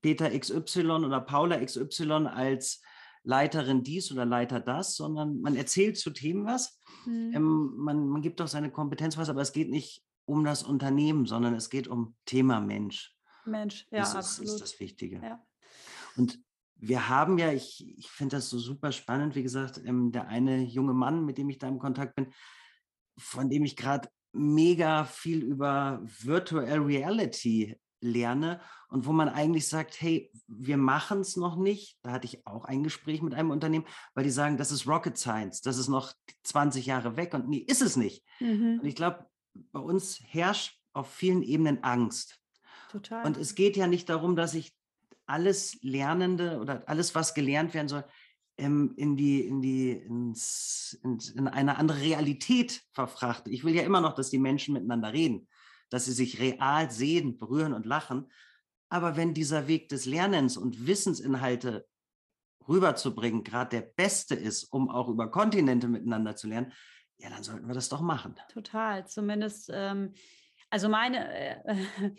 Peter XY oder Paula XY als Leiterin dies oder Leiter das, sondern man erzählt zu Themen was. Mhm. Ähm, man, man gibt doch seine Kompetenz was, aber es geht nicht um das Unternehmen, sondern es geht um Thema Mensch. Mensch, ja, das absolut. ist, ist das Wichtige. Ja. Und wir haben ja, ich, ich finde das so super spannend, wie gesagt, ähm, der eine junge Mann, mit dem ich da im Kontakt bin, von dem ich gerade mega viel über Virtual Reality lerne und wo man eigentlich sagt, hey, wir machen es noch nicht. Da hatte ich auch ein Gespräch mit einem Unternehmen, weil die sagen, das ist Rocket Science, das ist noch 20 Jahre weg und nie ist es nicht. Mhm. Und ich glaube, bei uns herrscht auf vielen Ebenen Angst. Total. Und es geht ja nicht darum, dass ich alles Lernende oder alles, was gelernt werden soll, ähm, in die, in die, ins, in, in eine andere Realität verfrachte. Ich will ja immer noch, dass die Menschen miteinander reden dass sie sich real sehen, berühren und lachen. Aber wenn dieser Weg des Lernens und Wissensinhalte rüberzubringen gerade der beste ist, um auch über Kontinente miteinander zu lernen, ja, dann sollten wir das doch machen. Total. Zumindest, ähm, also meine, äh,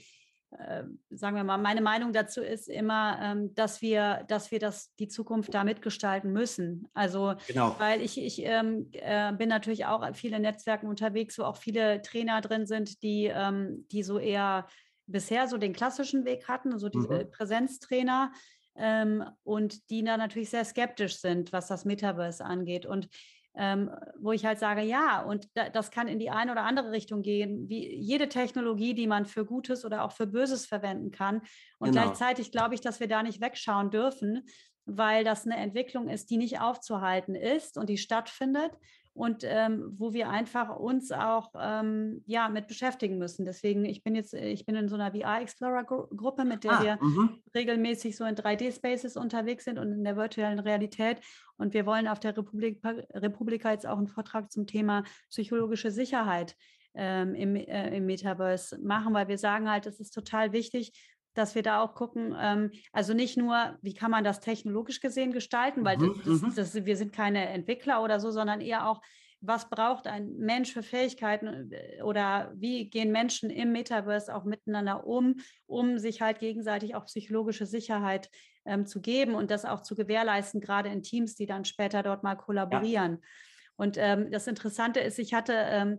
sagen wir mal, meine Meinung dazu ist immer, ähm, dass wir, dass wir das, die Zukunft da mitgestalten müssen. Also, genau. weil ich, ich ähm, äh, bin natürlich auch viele Netzwerken unterwegs, wo auch viele Trainer drin sind, die, ähm, die so eher bisher so den klassischen Weg hatten, so diese mhm. Präsenztrainer. Ähm, und die da natürlich sehr skeptisch sind, was das Metaverse angeht. Und ähm, wo ich halt sage, ja, und da, das kann in die eine oder andere Richtung gehen, wie jede Technologie, die man für Gutes oder auch für Böses verwenden kann. Und genau. gleichzeitig glaube ich, dass wir da nicht wegschauen dürfen, weil das eine Entwicklung ist, die nicht aufzuhalten ist und die stattfindet. Und ähm, wo wir einfach uns auch ähm, ja mit beschäftigen müssen. Deswegen, ich bin jetzt, ich bin in so einer VR Explorer Gruppe, mit der ah, wir mh. regelmäßig so in 3D-Spaces unterwegs sind und in der virtuellen Realität. Und wir wollen auf der Republik, Republika jetzt auch einen Vortrag zum Thema psychologische Sicherheit ähm, im, äh, im Metaverse machen, weil wir sagen halt, es ist total wichtig, dass wir da auch gucken, ähm, also nicht nur, wie kann man das technologisch gesehen gestalten, weil mhm, das, das, das, wir sind keine Entwickler oder so, sondern eher auch, was braucht ein Mensch für Fähigkeiten äh, oder wie gehen Menschen im Metaverse auch miteinander um, um sich halt gegenseitig auch psychologische Sicherheit ähm, zu geben und das auch zu gewährleisten, gerade in Teams, die dann später dort mal kollaborieren. Ja. Und ähm, das Interessante ist, ich hatte ähm,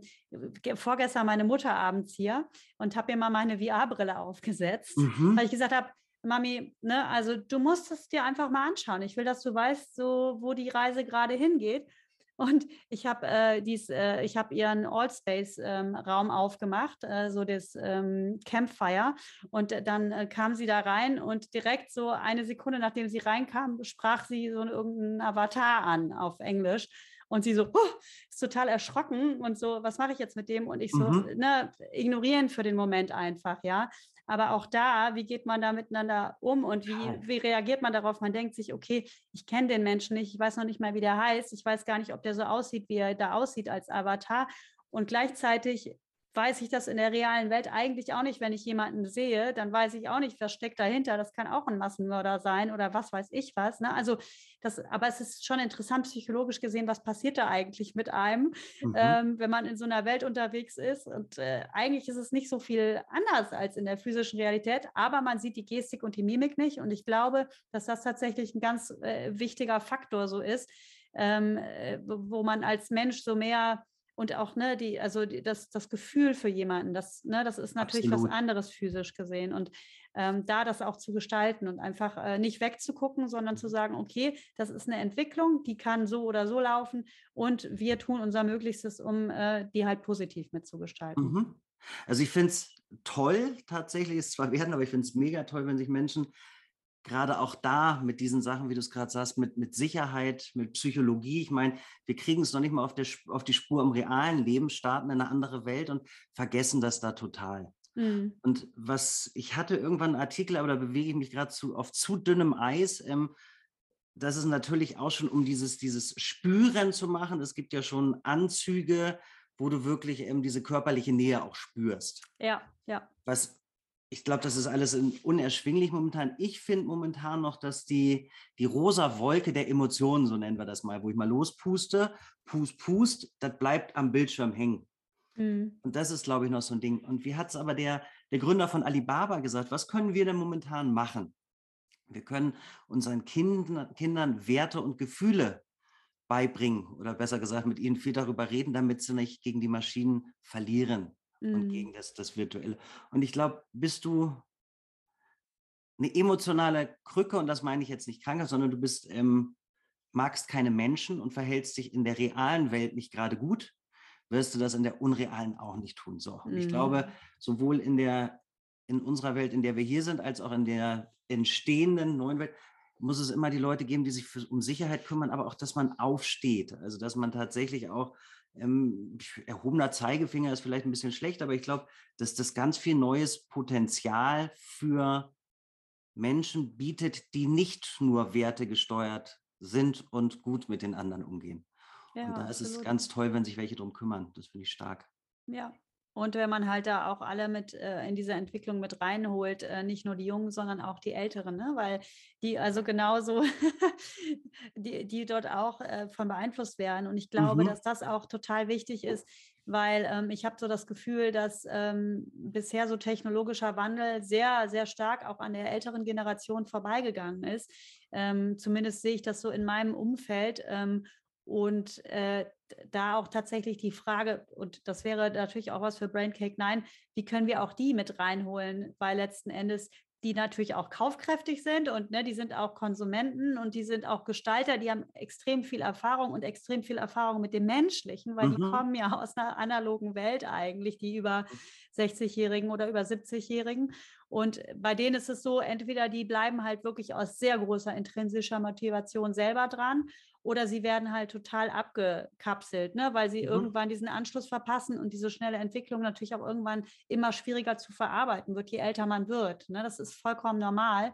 vorgestern meine Mutter abends hier und habe mir mal meine VR-Brille aufgesetzt, mhm. weil ich gesagt habe, Mami, ne, also du musst es dir einfach mal anschauen. Ich will, dass du weißt, so wo die Reise gerade hingeht. Und ich habe äh, dies, äh, ich habe ihren Allspace-Raum ähm, aufgemacht, äh, so das ähm, Campfire. Und dann äh, kam sie da rein und direkt so eine Sekunde, nachdem sie reinkam, sprach sie so irgendeinen Avatar an auf Englisch. Und sie so, oh, ist total erschrocken und so, was mache ich jetzt mit dem? Und ich so, mhm. ne, ignorieren für den Moment einfach, ja. Aber auch da, wie geht man da miteinander um und wie, wie reagiert man darauf? Man denkt sich, okay, ich kenne den Menschen nicht, ich weiß noch nicht mal, wie der heißt, ich weiß gar nicht, ob der so aussieht, wie er da aussieht als Avatar. Und gleichzeitig weiß ich das in der realen Welt eigentlich auch nicht, wenn ich jemanden sehe, dann weiß ich auch nicht, was steckt dahinter. Das kann auch ein Massenmörder sein oder was weiß ich was. Ne? Also das, aber es ist schon interessant psychologisch gesehen, was passiert da eigentlich mit einem, mhm. ähm, wenn man in so einer Welt unterwegs ist. Und äh, eigentlich ist es nicht so viel anders als in der physischen Realität, aber man sieht die Gestik und die Mimik nicht. Und ich glaube, dass das tatsächlich ein ganz äh, wichtiger Faktor so ist, ähm, äh, wo man als Mensch so mehr und auch ne die also die, das das Gefühl für jemanden das ne das ist natürlich Absolut. was anderes physisch gesehen und ähm, da das auch zu gestalten und einfach äh, nicht wegzugucken sondern zu sagen okay das ist eine Entwicklung die kann so oder so laufen und wir tun unser Möglichstes um äh, die halt positiv mitzugestalten mhm. also ich finde es toll tatsächlich ist zwar werden aber ich finde es mega toll wenn sich Menschen gerade auch da mit diesen Sachen, wie du es gerade sagst, mit, mit Sicherheit, mit Psychologie. Ich meine, wir kriegen es noch nicht mal auf, der, auf die Spur im realen Leben, starten in eine andere Welt und vergessen das da total. Mhm. Und was, ich hatte irgendwann einen Artikel, aber da bewege ich mich gerade zu, auf zu dünnem Eis. Ähm, das ist natürlich auch schon, um dieses, dieses Spüren zu machen. Es gibt ja schon Anzüge, wo du wirklich ähm, diese körperliche Nähe auch spürst. Ja, ja. Was ich glaube, das ist alles unerschwinglich momentan. Ich finde momentan noch, dass die, die rosa Wolke der Emotionen, so nennen wir das mal, wo ich mal lospuste, pust, pust, das bleibt am Bildschirm hängen. Mhm. Und das ist, glaube ich, noch so ein Ding. Und wie hat es aber der, der Gründer von Alibaba gesagt, was können wir denn momentan machen? Wir können unseren Kindern, Kindern Werte und Gefühle beibringen oder besser gesagt mit ihnen viel darüber reden, damit sie nicht gegen die Maschinen verlieren mhm. und gegen das, das Virtuelle. Und ich glaube, bist du eine emotionale Krücke, und das meine ich jetzt nicht kranker, sondern du bist, ähm, magst keine Menschen und verhältst dich in der realen Welt nicht gerade gut, wirst du das in der unrealen auch nicht tun. So. Und ich glaube, mhm. sowohl in der, in unserer Welt, in der wir hier sind, als auch in der entstehenden neuen Welt, muss es immer die Leute geben, die sich für, um Sicherheit kümmern, aber auch, dass man aufsteht. Also, dass man tatsächlich auch ähm, erhobener Zeigefinger ist vielleicht ein bisschen schlecht, aber ich glaube, dass das ganz viel neues Potenzial für Menschen bietet, die nicht nur wertegesteuert sind und gut mit den anderen umgehen. Ja, und da absolut. ist es ganz toll, wenn sich welche darum kümmern. Das finde ich stark. Ja, und wenn man halt da auch alle mit äh, in diese Entwicklung mit reinholt, äh, nicht nur die Jungen, sondern auch die Älteren, ne? weil die also genauso, die, die dort auch äh, von beeinflusst werden. Und ich glaube, mhm. dass das auch total wichtig ist, weil ähm, ich habe so das Gefühl, dass ähm, bisher so technologischer Wandel sehr, sehr stark auch an der älteren Generation vorbeigegangen ist. Ähm, zumindest sehe ich das so in meinem Umfeld. Und äh, da auch tatsächlich die Frage, und das wäre natürlich auch was für Braincake 9, wie können wir auch die mit reinholen, weil letzten Endes die natürlich auch kaufkräftig sind und ne, die sind auch Konsumenten und die sind auch Gestalter, die haben extrem viel Erfahrung und extrem viel Erfahrung mit dem Menschlichen, weil mhm. die kommen ja aus einer analogen Welt eigentlich, die über 60-Jährigen oder über 70-Jährigen. Und bei denen ist es so, entweder die bleiben halt wirklich aus sehr großer intrinsischer Motivation selber dran oder sie werden halt total abgekapselt, ne, weil sie mhm. irgendwann diesen Anschluss verpassen und diese schnelle Entwicklung natürlich auch irgendwann immer schwieriger zu verarbeiten wird, je älter man wird. Ne? Das ist vollkommen normal.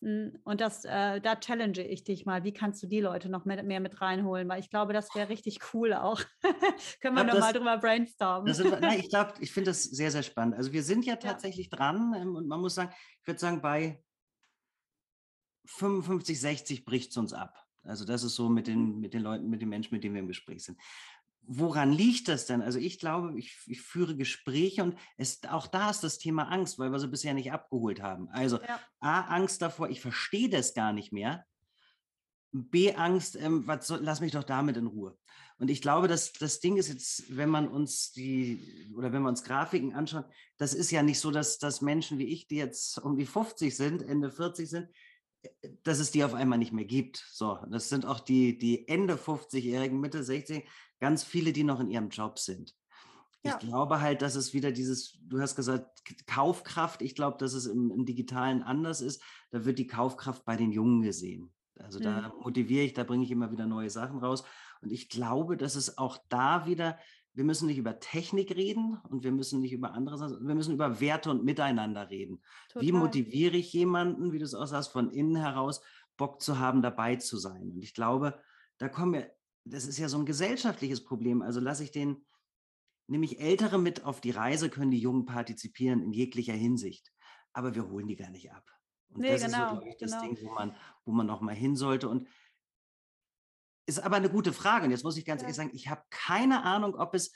Und das, äh, da challenge ich dich mal. Wie kannst du die Leute noch mehr, mehr mit reinholen? Weil ich glaube, das wäre richtig cool auch. Können wir noch mal drüber brainstormen. Sind, nein, ich glaube, ich finde das sehr, sehr spannend. Also wir sind ja tatsächlich ja. dran ähm, und man muss sagen, ich würde sagen, bei 55, 60 bricht es uns ab. Also das ist so mit den, mhm. mit den Leuten, mit den Menschen, mit denen wir im Gespräch sind woran liegt das denn? Also ich glaube, ich, ich, führe Gespräche und es, auch da ist das Thema Angst, weil wir sie bisher nicht abgeholt haben. Also ja. A, Angst davor, ich verstehe das gar nicht mehr. B, Angst, ähm, was soll, lass mich doch damit in Ruhe. Und ich glaube, dass das Ding ist jetzt, wenn man uns die oder wenn wir uns Grafiken anschauen, das ist ja nicht so, dass, dass Menschen wie ich, die jetzt um die 50 sind, Ende 40 sind, dass es die auf einmal nicht mehr gibt. So, das sind auch die, die Ende 50-Jährigen, Mitte 60, ganz viele, die noch in ihrem Job sind. Ja. Ich glaube halt, dass es wieder dieses, du hast gesagt, Kaufkraft, ich glaube, dass es im, im Digitalen anders ist. Da wird die Kaufkraft bei den Jungen gesehen. Also mhm. da motiviere ich, da bringe ich immer wieder neue Sachen raus. Und ich glaube, dass es auch da wieder wir müssen nicht über Technik reden und wir müssen nicht über andere Sachen, wir müssen über Werte und Miteinander reden. Total. Wie motiviere ich jemanden, wie du es auch sagst, von innen heraus Bock zu haben, dabei zu sein? Und ich glaube, da kommen wir, das ist ja so ein gesellschaftliches Problem. Also lasse ich den, nämlich Ältere mit auf die Reise, können die Jungen partizipieren in jeglicher Hinsicht. Aber wir holen die gar nicht ab. Und nee, das genau, ist so, genau, glaube ich, das genau. Ding, wo man, wo man auch mal hin sollte. Und ist aber eine gute Frage. Und jetzt muss ich ganz ja. ehrlich sagen, ich habe keine Ahnung, ob es,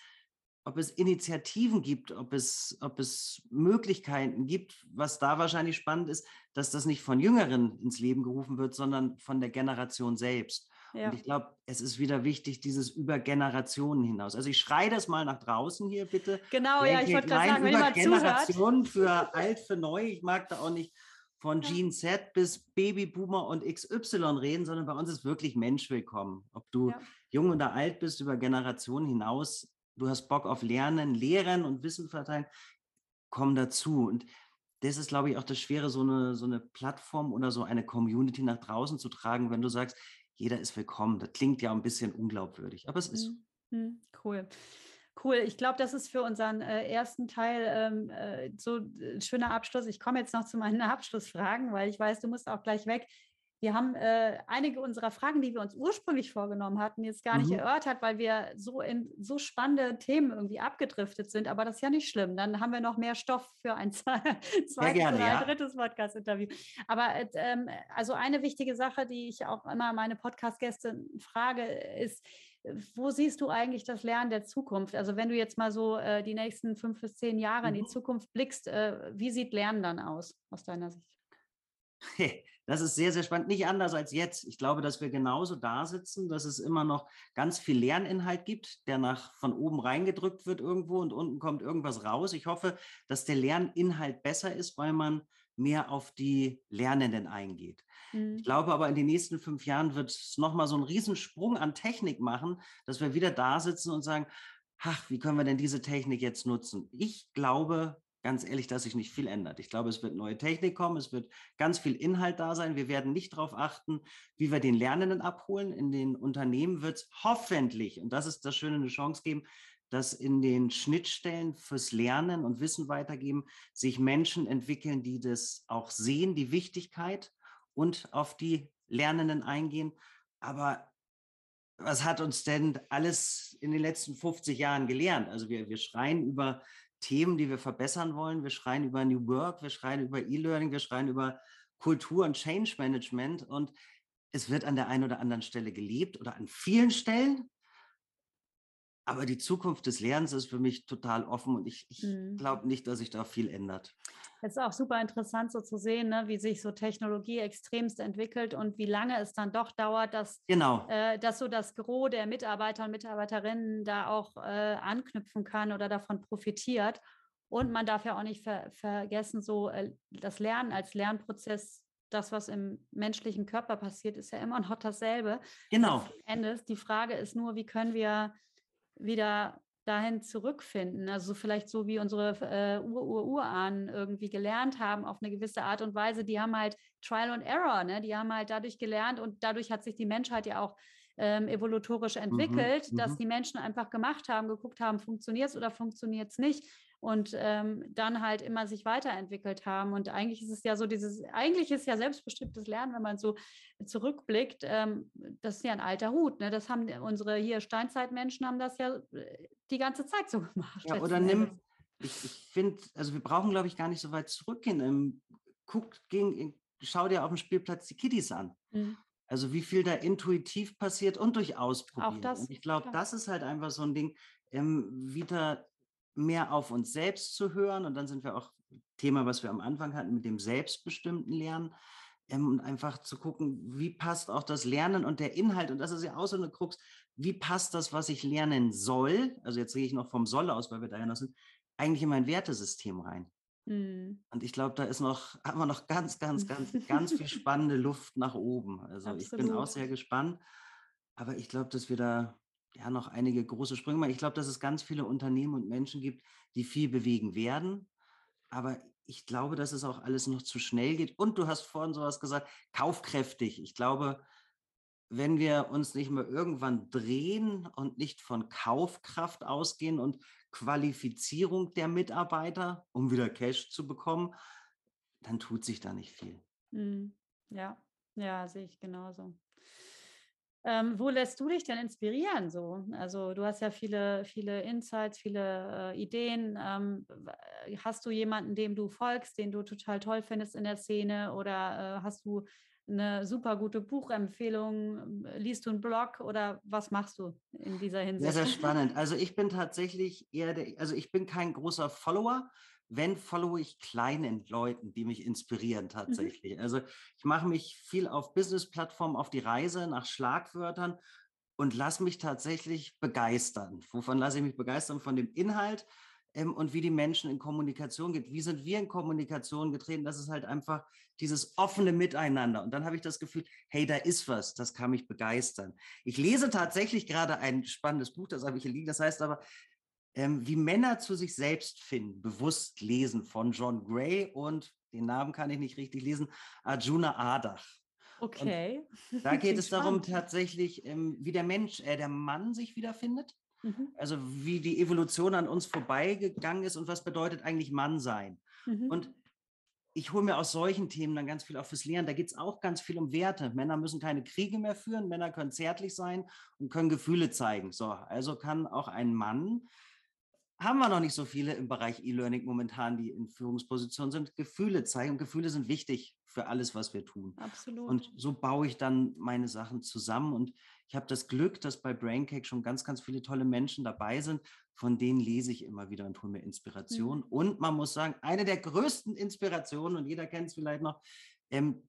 ob es Initiativen gibt, ob es, ob es Möglichkeiten gibt. Was da wahrscheinlich spannend ist, dass das nicht von Jüngeren ins Leben gerufen wird, sondern von der Generation selbst. Ja. Und ich glaube, es ist wieder wichtig, dieses über Generationen hinaus. Also ich schreie das mal nach draußen hier, bitte. Genau, ja, ich wollte gerade sagen, wenn über Generationen für alt, für neu. Ich mag da auch nicht von Gene Z bis Babyboomer und XY reden, sondern bei uns ist wirklich Mensch willkommen. Ob du ja. jung oder alt bist, über Generationen hinaus, du hast Bock auf Lernen, Lehren und Wissen verteilen, komm dazu. Und das ist, glaube ich, auch das Schwere, so eine, so eine Plattform oder so eine Community nach draußen zu tragen, wenn du sagst, jeder ist willkommen. Das klingt ja ein bisschen unglaubwürdig, aber es ist so. Mhm. Cool. Cool, ich glaube, das ist für unseren äh, ersten Teil ähm, äh, so ein äh, schöner Abschluss. Ich komme jetzt noch zu meinen Abschlussfragen, weil ich weiß, du musst auch gleich weg. Wir haben äh, einige unserer Fragen, die wir uns ursprünglich vorgenommen hatten, jetzt gar nicht mhm. erörtert, weil wir so in so spannende Themen irgendwie abgedriftet sind. Aber das ist ja nicht schlimm. Dann haben wir noch mehr Stoff für ein zweites oder ja. drittes Podcast-Interview. Aber äh, ähm, also eine wichtige Sache, die ich auch immer meine Podcast-Gäste frage, ist, wo siehst du eigentlich das Lernen der Zukunft? Also wenn du jetzt mal so äh, die nächsten fünf bis zehn Jahre mhm. in die mhm. Zukunft blickst, äh, wie sieht Lernen dann aus, aus deiner Sicht? Das ist sehr, sehr spannend. Nicht anders als jetzt. Ich glaube, dass wir genauso da sitzen, dass es immer noch ganz viel Lerninhalt gibt, der nach von oben reingedrückt wird irgendwo und unten kommt irgendwas raus. Ich hoffe, dass der Lerninhalt besser ist, weil man mehr auf die Lernenden eingeht. Mhm. Ich glaube aber, in den nächsten fünf Jahren wird es nochmal so einen Riesensprung an Technik machen, dass wir wieder da sitzen und sagen, ach, wie können wir denn diese Technik jetzt nutzen? Ich glaube, ganz ehrlich, dass sich nicht viel ändert. Ich glaube, es wird neue Technik kommen, es wird ganz viel Inhalt da sein. Wir werden nicht darauf achten, wie wir den Lernenden abholen. In den Unternehmen wird es hoffentlich, und das ist das Schöne, eine Chance geben, dass in den Schnittstellen fürs Lernen und Wissen weitergeben sich Menschen entwickeln, die das auch sehen, die Wichtigkeit und auf die Lernenden eingehen. Aber was hat uns denn alles in den letzten 50 Jahren gelernt? Also wir, wir schreien über Themen, die wir verbessern wollen. Wir schreien über New Work, wir schreien über E-Learning, wir schreien über Kultur und Change Management. Und es wird an der einen oder anderen Stelle gelebt oder an vielen Stellen. Aber die Zukunft des Lernens ist für mich total offen und ich, ich mhm. glaube nicht, dass sich da viel ändert. Es ist auch super interessant so zu sehen, ne, wie sich so Technologie extremst entwickelt und wie lange es dann doch dauert, dass, genau. äh, dass so das Gros der Mitarbeiter und Mitarbeiterinnen da auch äh, anknüpfen kann oder davon profitiert. Und man darf ja auch nicht ver vergessen, so äh, das Lernen als Lernprozess das, was im menschlichen Körper passiert, ist ja immer noch dasselbe. Genau. Endes. Die Frage ist nur, wie können wir wieder dahin zurückfinden. Also vielleicht so wie unsere äh, Ur-Ur-Urahnen irgendwie gelernt haben auf eine gewisse Art und Weise. Die haben halt Trial and Error, ne? Die haben halt dadurch gelernt und dadurch hat sich die Menschheit ja auch ähm, evolutorisch mhm, entwickelt, mhm, dass die Menschen einfach gemacht haben, geguckt haben, funktioniert es oder funktioniert es nicht und ähm, dann halt immer sich weiterentwickelt haben. Und eigentlich ist es ja so dieses, eigentlich ist ja selbstbestimmtes Lernen, wenn man so zurückblickt, ähm, das ist ja ein alter Hut. Ne? Das haben unsere hier Steinzeitmenschen haben das ja äh, die ganze Zeit so gemacht. Ja, oder nimm, ich, ich finde, also wir brauchen, glaube ich, gar nicht so weit zurückgehen. Ähm, guck, gegen, schau dir auf dem Spielplatz die Kiddies an. Mhm. Also wie viel da intuitiv passiert und durch Ausprobieren. Auch das, und ich glaube, das ist halt einfach so ein Ding, ähm, wieder mehr auf uns selbst zu hören. Und dann sind wir auch Thema, was wir am Anfang hatten, mit dem selbstbestimmten Lernen. Ähm, und einfach zu gucken, wie passt auch das Lernen und der Inhalt. Und das ist ja auch so eine Krux. Wie passt das, was ich lernen soll? Also jetzt rede ich noch vom Soll aus, weil wir da ja noch sind, eigentlich in mein Wertesystem rein. Mhm. Und ich glaube, da ist noch, haben wir noch ganz, ganz, ganz, ganz viel spannende Luft nach oben. Also Absolut. ich bin auch sehr gespannt. Aber ich glaube, dass wir da ja noch einige große Sprünge machen. Ich glaube, dass es ganz viele Unternehmen und Menschen gibt, die viel bewegen werden. Aber ich glaube, dass es auch alles noch zu schnell geht. Und du hast vorhin sowas gesagt, kaufkräftig. Ich glaube, wenn wir uns nicht mehr irgendwann drehen und nicht von Kaufkraft ausgehen und Qualifizierung der Mitarbeiter, um wieder Cash zu bekommen, dann tut sich da nicht viel. Hm, ja, ja, sehe ich genauso. Ähm, wo lässt du dich denn inspirieren so? Also du hast ja viele, viele Insights, viele äh, Ideen. Ähm, hast du jemanden, dem du folgst, den du total toll findest in der Szene? Oder äh, hast du eine super gute Buchempfehlung? Liest du einen Blog oder was machst du in dieser Hinsicht? Sehr, sehr spannend. Also ich bin tatsächlich eher, der, also ich bin kein großer Follower wenn follow ich kleinen Leuten, die mich inspirieren mhm. tatsächlich. Mhm. Also ich mache mich viel auf Business-Plattformen auf die Reise nach Schlagwörtern und lasse mich tatsächlich begeistern. Wovon lasse ich mich begeistern? Von dem Inhalt ähm, und wie die Menschen in Kommunikation geht. Wie sind wir in Kommunikation getreten? Das ist halt einfach dieses offene Miteinander. Und dann habe ich das Gefühl, hey, da ist was, das kann mich begeistern. Ich lese tatsächlich gerade ein spannendes Buch, das habe ich hier liegen. Das heißt aber, ähm, wie Männer zu sich selbst finden, bewusst lesen von John Gray und den Namen kann ich nicht richtig lesen, Arjuna Adach. Okay. Und da geht es darum tatsächlich, ähm, wie der Mensch, äh, der Mann sich wiederfindet. Mhm. Also wie die Evolution an uns vorbeigegangen ist und was bedeutet eigentlich Mann sein. Mhm. Und ich hole mir aus solchen Themen dann ganz viel auch fürs Lernen. Da geht es auch ganz viel um Werte. Männer müssen keine Kriege mehr führen, Männer können zärtlich sein und können Gefühle zeigen. So, also kann auch ein Mann haben wir noch nicht so viele im Bereich E-Learning momentan, die in Führungspositionen sind, Gefühle zeigen. Und Gefühle sind wichtig für alles, was wir tun. Absolut. Und so baue ich dann meine Sachen zusammen. Und ich habe das Glück, dass bei Braincake schon ganz, ganz viele tolle Menschen dabei sind. Von denen lese ich immer wieder und hole mir Inspiration. Mhm. Und man muss sagen, eine der größten Inspirationen, und jeder kennt es vielleicht noch, ähm,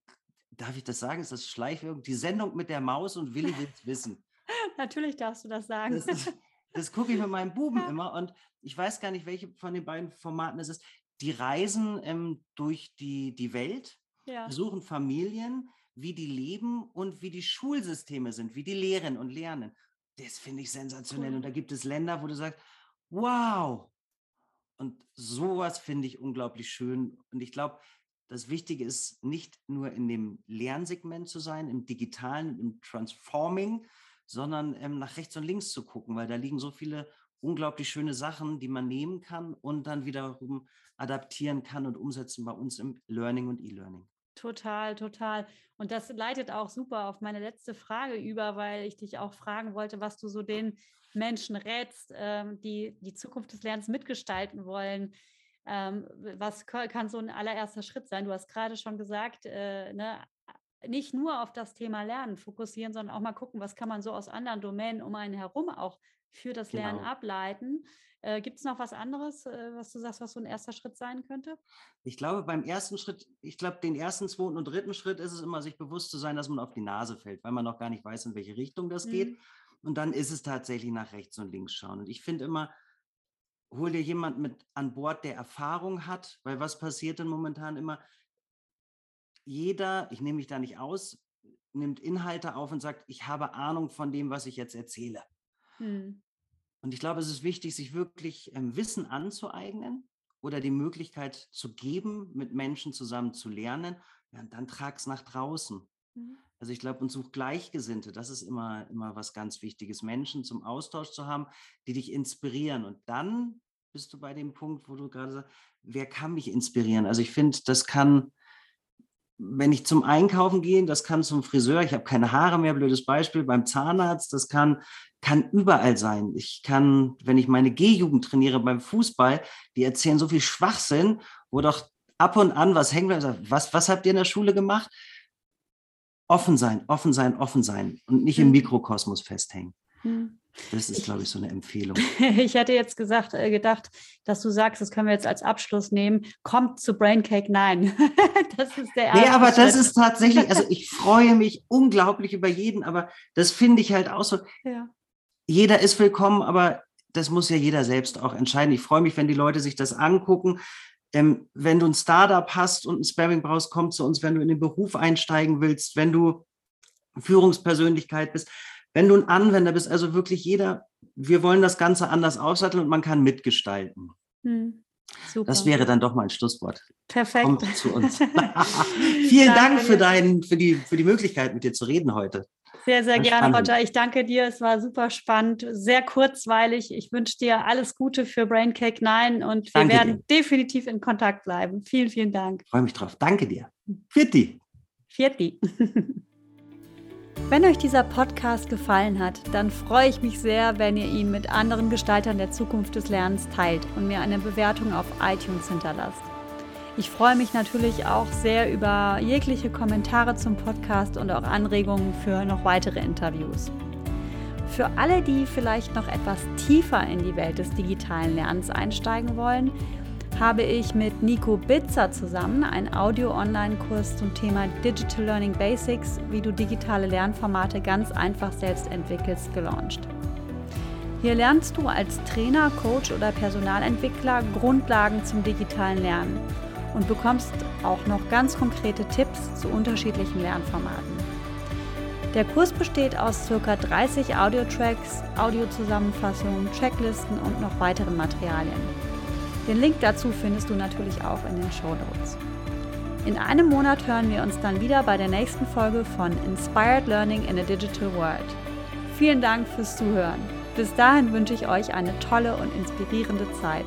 darf ich das sagen, ist das Schleichwirkung, die Sendung mit der Maus und Willi will es wissen. Natürlich darfst du das sagen. Das ist, das gucke ich mit meinem Buben immer und ich weiß gar nicht, welche von den beiden Formaten es ist. Die reisen ähm, durch die, die Welt, ja. besuchen Familien, wie die leben und wie die Schulsysteme sind, wie die lehren und lernen. Das finde ich sensationell. Cool. Und da gibt es Länder, wo du sagst, wow. Und sowas finde ich unglaublich schön. Und ich glaube, das Wichtige ist, nicht nur in dem Lernsegment zu sein, im digitalen, im Transforming, sondern ähm, nach rechts und links zu gucken, weil da liegen so viele unglaublich schöne Sachen, die man nehmen kann und dann wiederum adaptieren kann und umsetzen bei uns im Learning und E-Learning. Total, total. Und das leitet auch super auf meine letzte Frage über, weil ich dich auch fragen wollte, was du so den Menschen rätst, ähm, die die Zukunft des Lernens mitgestalten wollen. Ähm, was kann so ein allererster Schritt sein? Du hast gerade schon gesagt, äh, ne, nicht nur auf das Thema Lernen fokussieren, sondern auch mal gucken, was kann man so aus anderen Domänen um einen herum auch für das Lernen genau. ableiten. Äh, Gibt es noch was anderes, äh, was du sagst, was so ein erster Schritt sein könnte? Ich glaube, beim ersten Schritt, ich glaube, den ersten, zweiten und dritten Schritt ist es immer, sich bewusst zu sein, dass man auf die Nase fällt, weil man noch gar nicht weiß, in welche Richtung das mhm. geht. Und dann ist es tatsächlich nach rechts und links schauen. Und ich finde immer, hol dir jemand mit an Bord, der Erfahrung hat, weil was passiert denn momentan immer? Jeder, ich nehme mich da nicht aus, nimmt Inhalte auf und sagt, ich habe Ahnung von dem, was ich jetzt erzähle. Hm. Und ich glaube, es ist wichtig, sich wirklich ähm, Wissen anzueignen oder die Möglichkeit zu geben, mit Menschen zusammen zu lernen. Ja, und dann trag es nach draußen. Mhm. Also ich glaube, und such Gleichgesinnte. Das ist immer, immer was ganz Wichtiges, Menschen zum Austausch zu haben, die dich inspirieren. Und dann bist du bei dem Punkt, wo du gerade sagst, wer kann mich inspirieren? Also ich finde, das kann, wenn ich zum Einkaufen gehe, das kann zum Friseur, ich habe keine Haare mehr, blödes Beispiel, beim Zahnarzt, das kann, kann überall sein. Ich kann, wenn ich meine G-Jugend trainiere beim Fußball, die erzählen so viel Schwachsinn, wo doch ab und an was hängen bleibt. Was, was habt ihr in der Schule gemacht? Offen sein, offen sein, offen sein und nicht im hm. Mikrokosmos festhängen. Hm. Das ist, glaube ich, so eine Empfehlung. ich hätte jetzt gesagt, äh, gedacht, dass du sagst, das können wir jetzt als Abschluss nehmen. Kommt zu Braincake 9. das ist der erste. Nee, aber Schritt. das ist tatsächlich, also ich freue mich unglaublich über jeden, aber das finde ich halt auch so. Ja. Jeder ist willkommen, aber das muss ja jeder selbst auch entscheiden. Ich freue mich, wenn die Leute sich das angucken. Ähm, wenn du ein Startup hast und ein Spamming brauchst, komm zu uns. Wenn du in den Beruf einsteigen willst, wenn du Führungspersönlichkeit bist, wenn du ein Anwender bist, also wirklich jeder, wir wollen das Ganze anders aufsatteln und man kann mitgestalten. Hm, das wäre dann doch mal ein Schlusswort. Perfekt. Kommt zu uns. Vielen Dank für, dein, für, die, für die Möglichkeit, mit dir zu reden heute. Sehr, sehr gerne. Roger. Ich danke dir. Es war super spannend, sehr kurzweilig. Ich wünsche dir alles Gute für Braincake 9 und wir danke werden dir. definitiv in Kontakt bleiben. Vielen, vielen Dank. Ich freue mich drauf. Danke dir. Vierti. Vierti. Wenn euch dieser Podcast gefallen hat, dann freue ich mich sehr, wenn ihr ihn mit anderen Gestaltern der Zukunft des Lernens teilt und mir eine Bewertung auf iTunes hinterlasst. Ich freue mich natürlich auch sehr über jegliche Kommentare zum Podcast und auch Anregungen für noch weitere Interviews. Für alle, die vielleicht noch etwas tiefer in die Welt des digitalen Lernens einsteigen wollen, habe ich mit Nico Bitzer zusammen einen Audio-Online-Kurs zum Thema Digital Learning Basics, wie du digitale Lernformate ganz einfach selbst entwickelst, gelauncht. Hier lernst du als Trainer, Coach oder Personalentwickler Grundlagen zum digitalen Lernen und bekommst auch noch ganz konkrete Tipps zu unterschiedlichen Lernformaten. Der Kurs besteht aus ca. 30 Audio-Tracks, Audiozusammenfassungen, Checklisten und noch weiteren Materialien. Den Link dazu findest du natürlich auch in den Show Notes. In einem Monat hören wir uns dann wieder bei der nächsten Folge von Inspired Learning in a Digital World. Vielen Dank fürs Zuhören. Bis dahin wünsche ich euch eine tolle und inspirierende Zeit.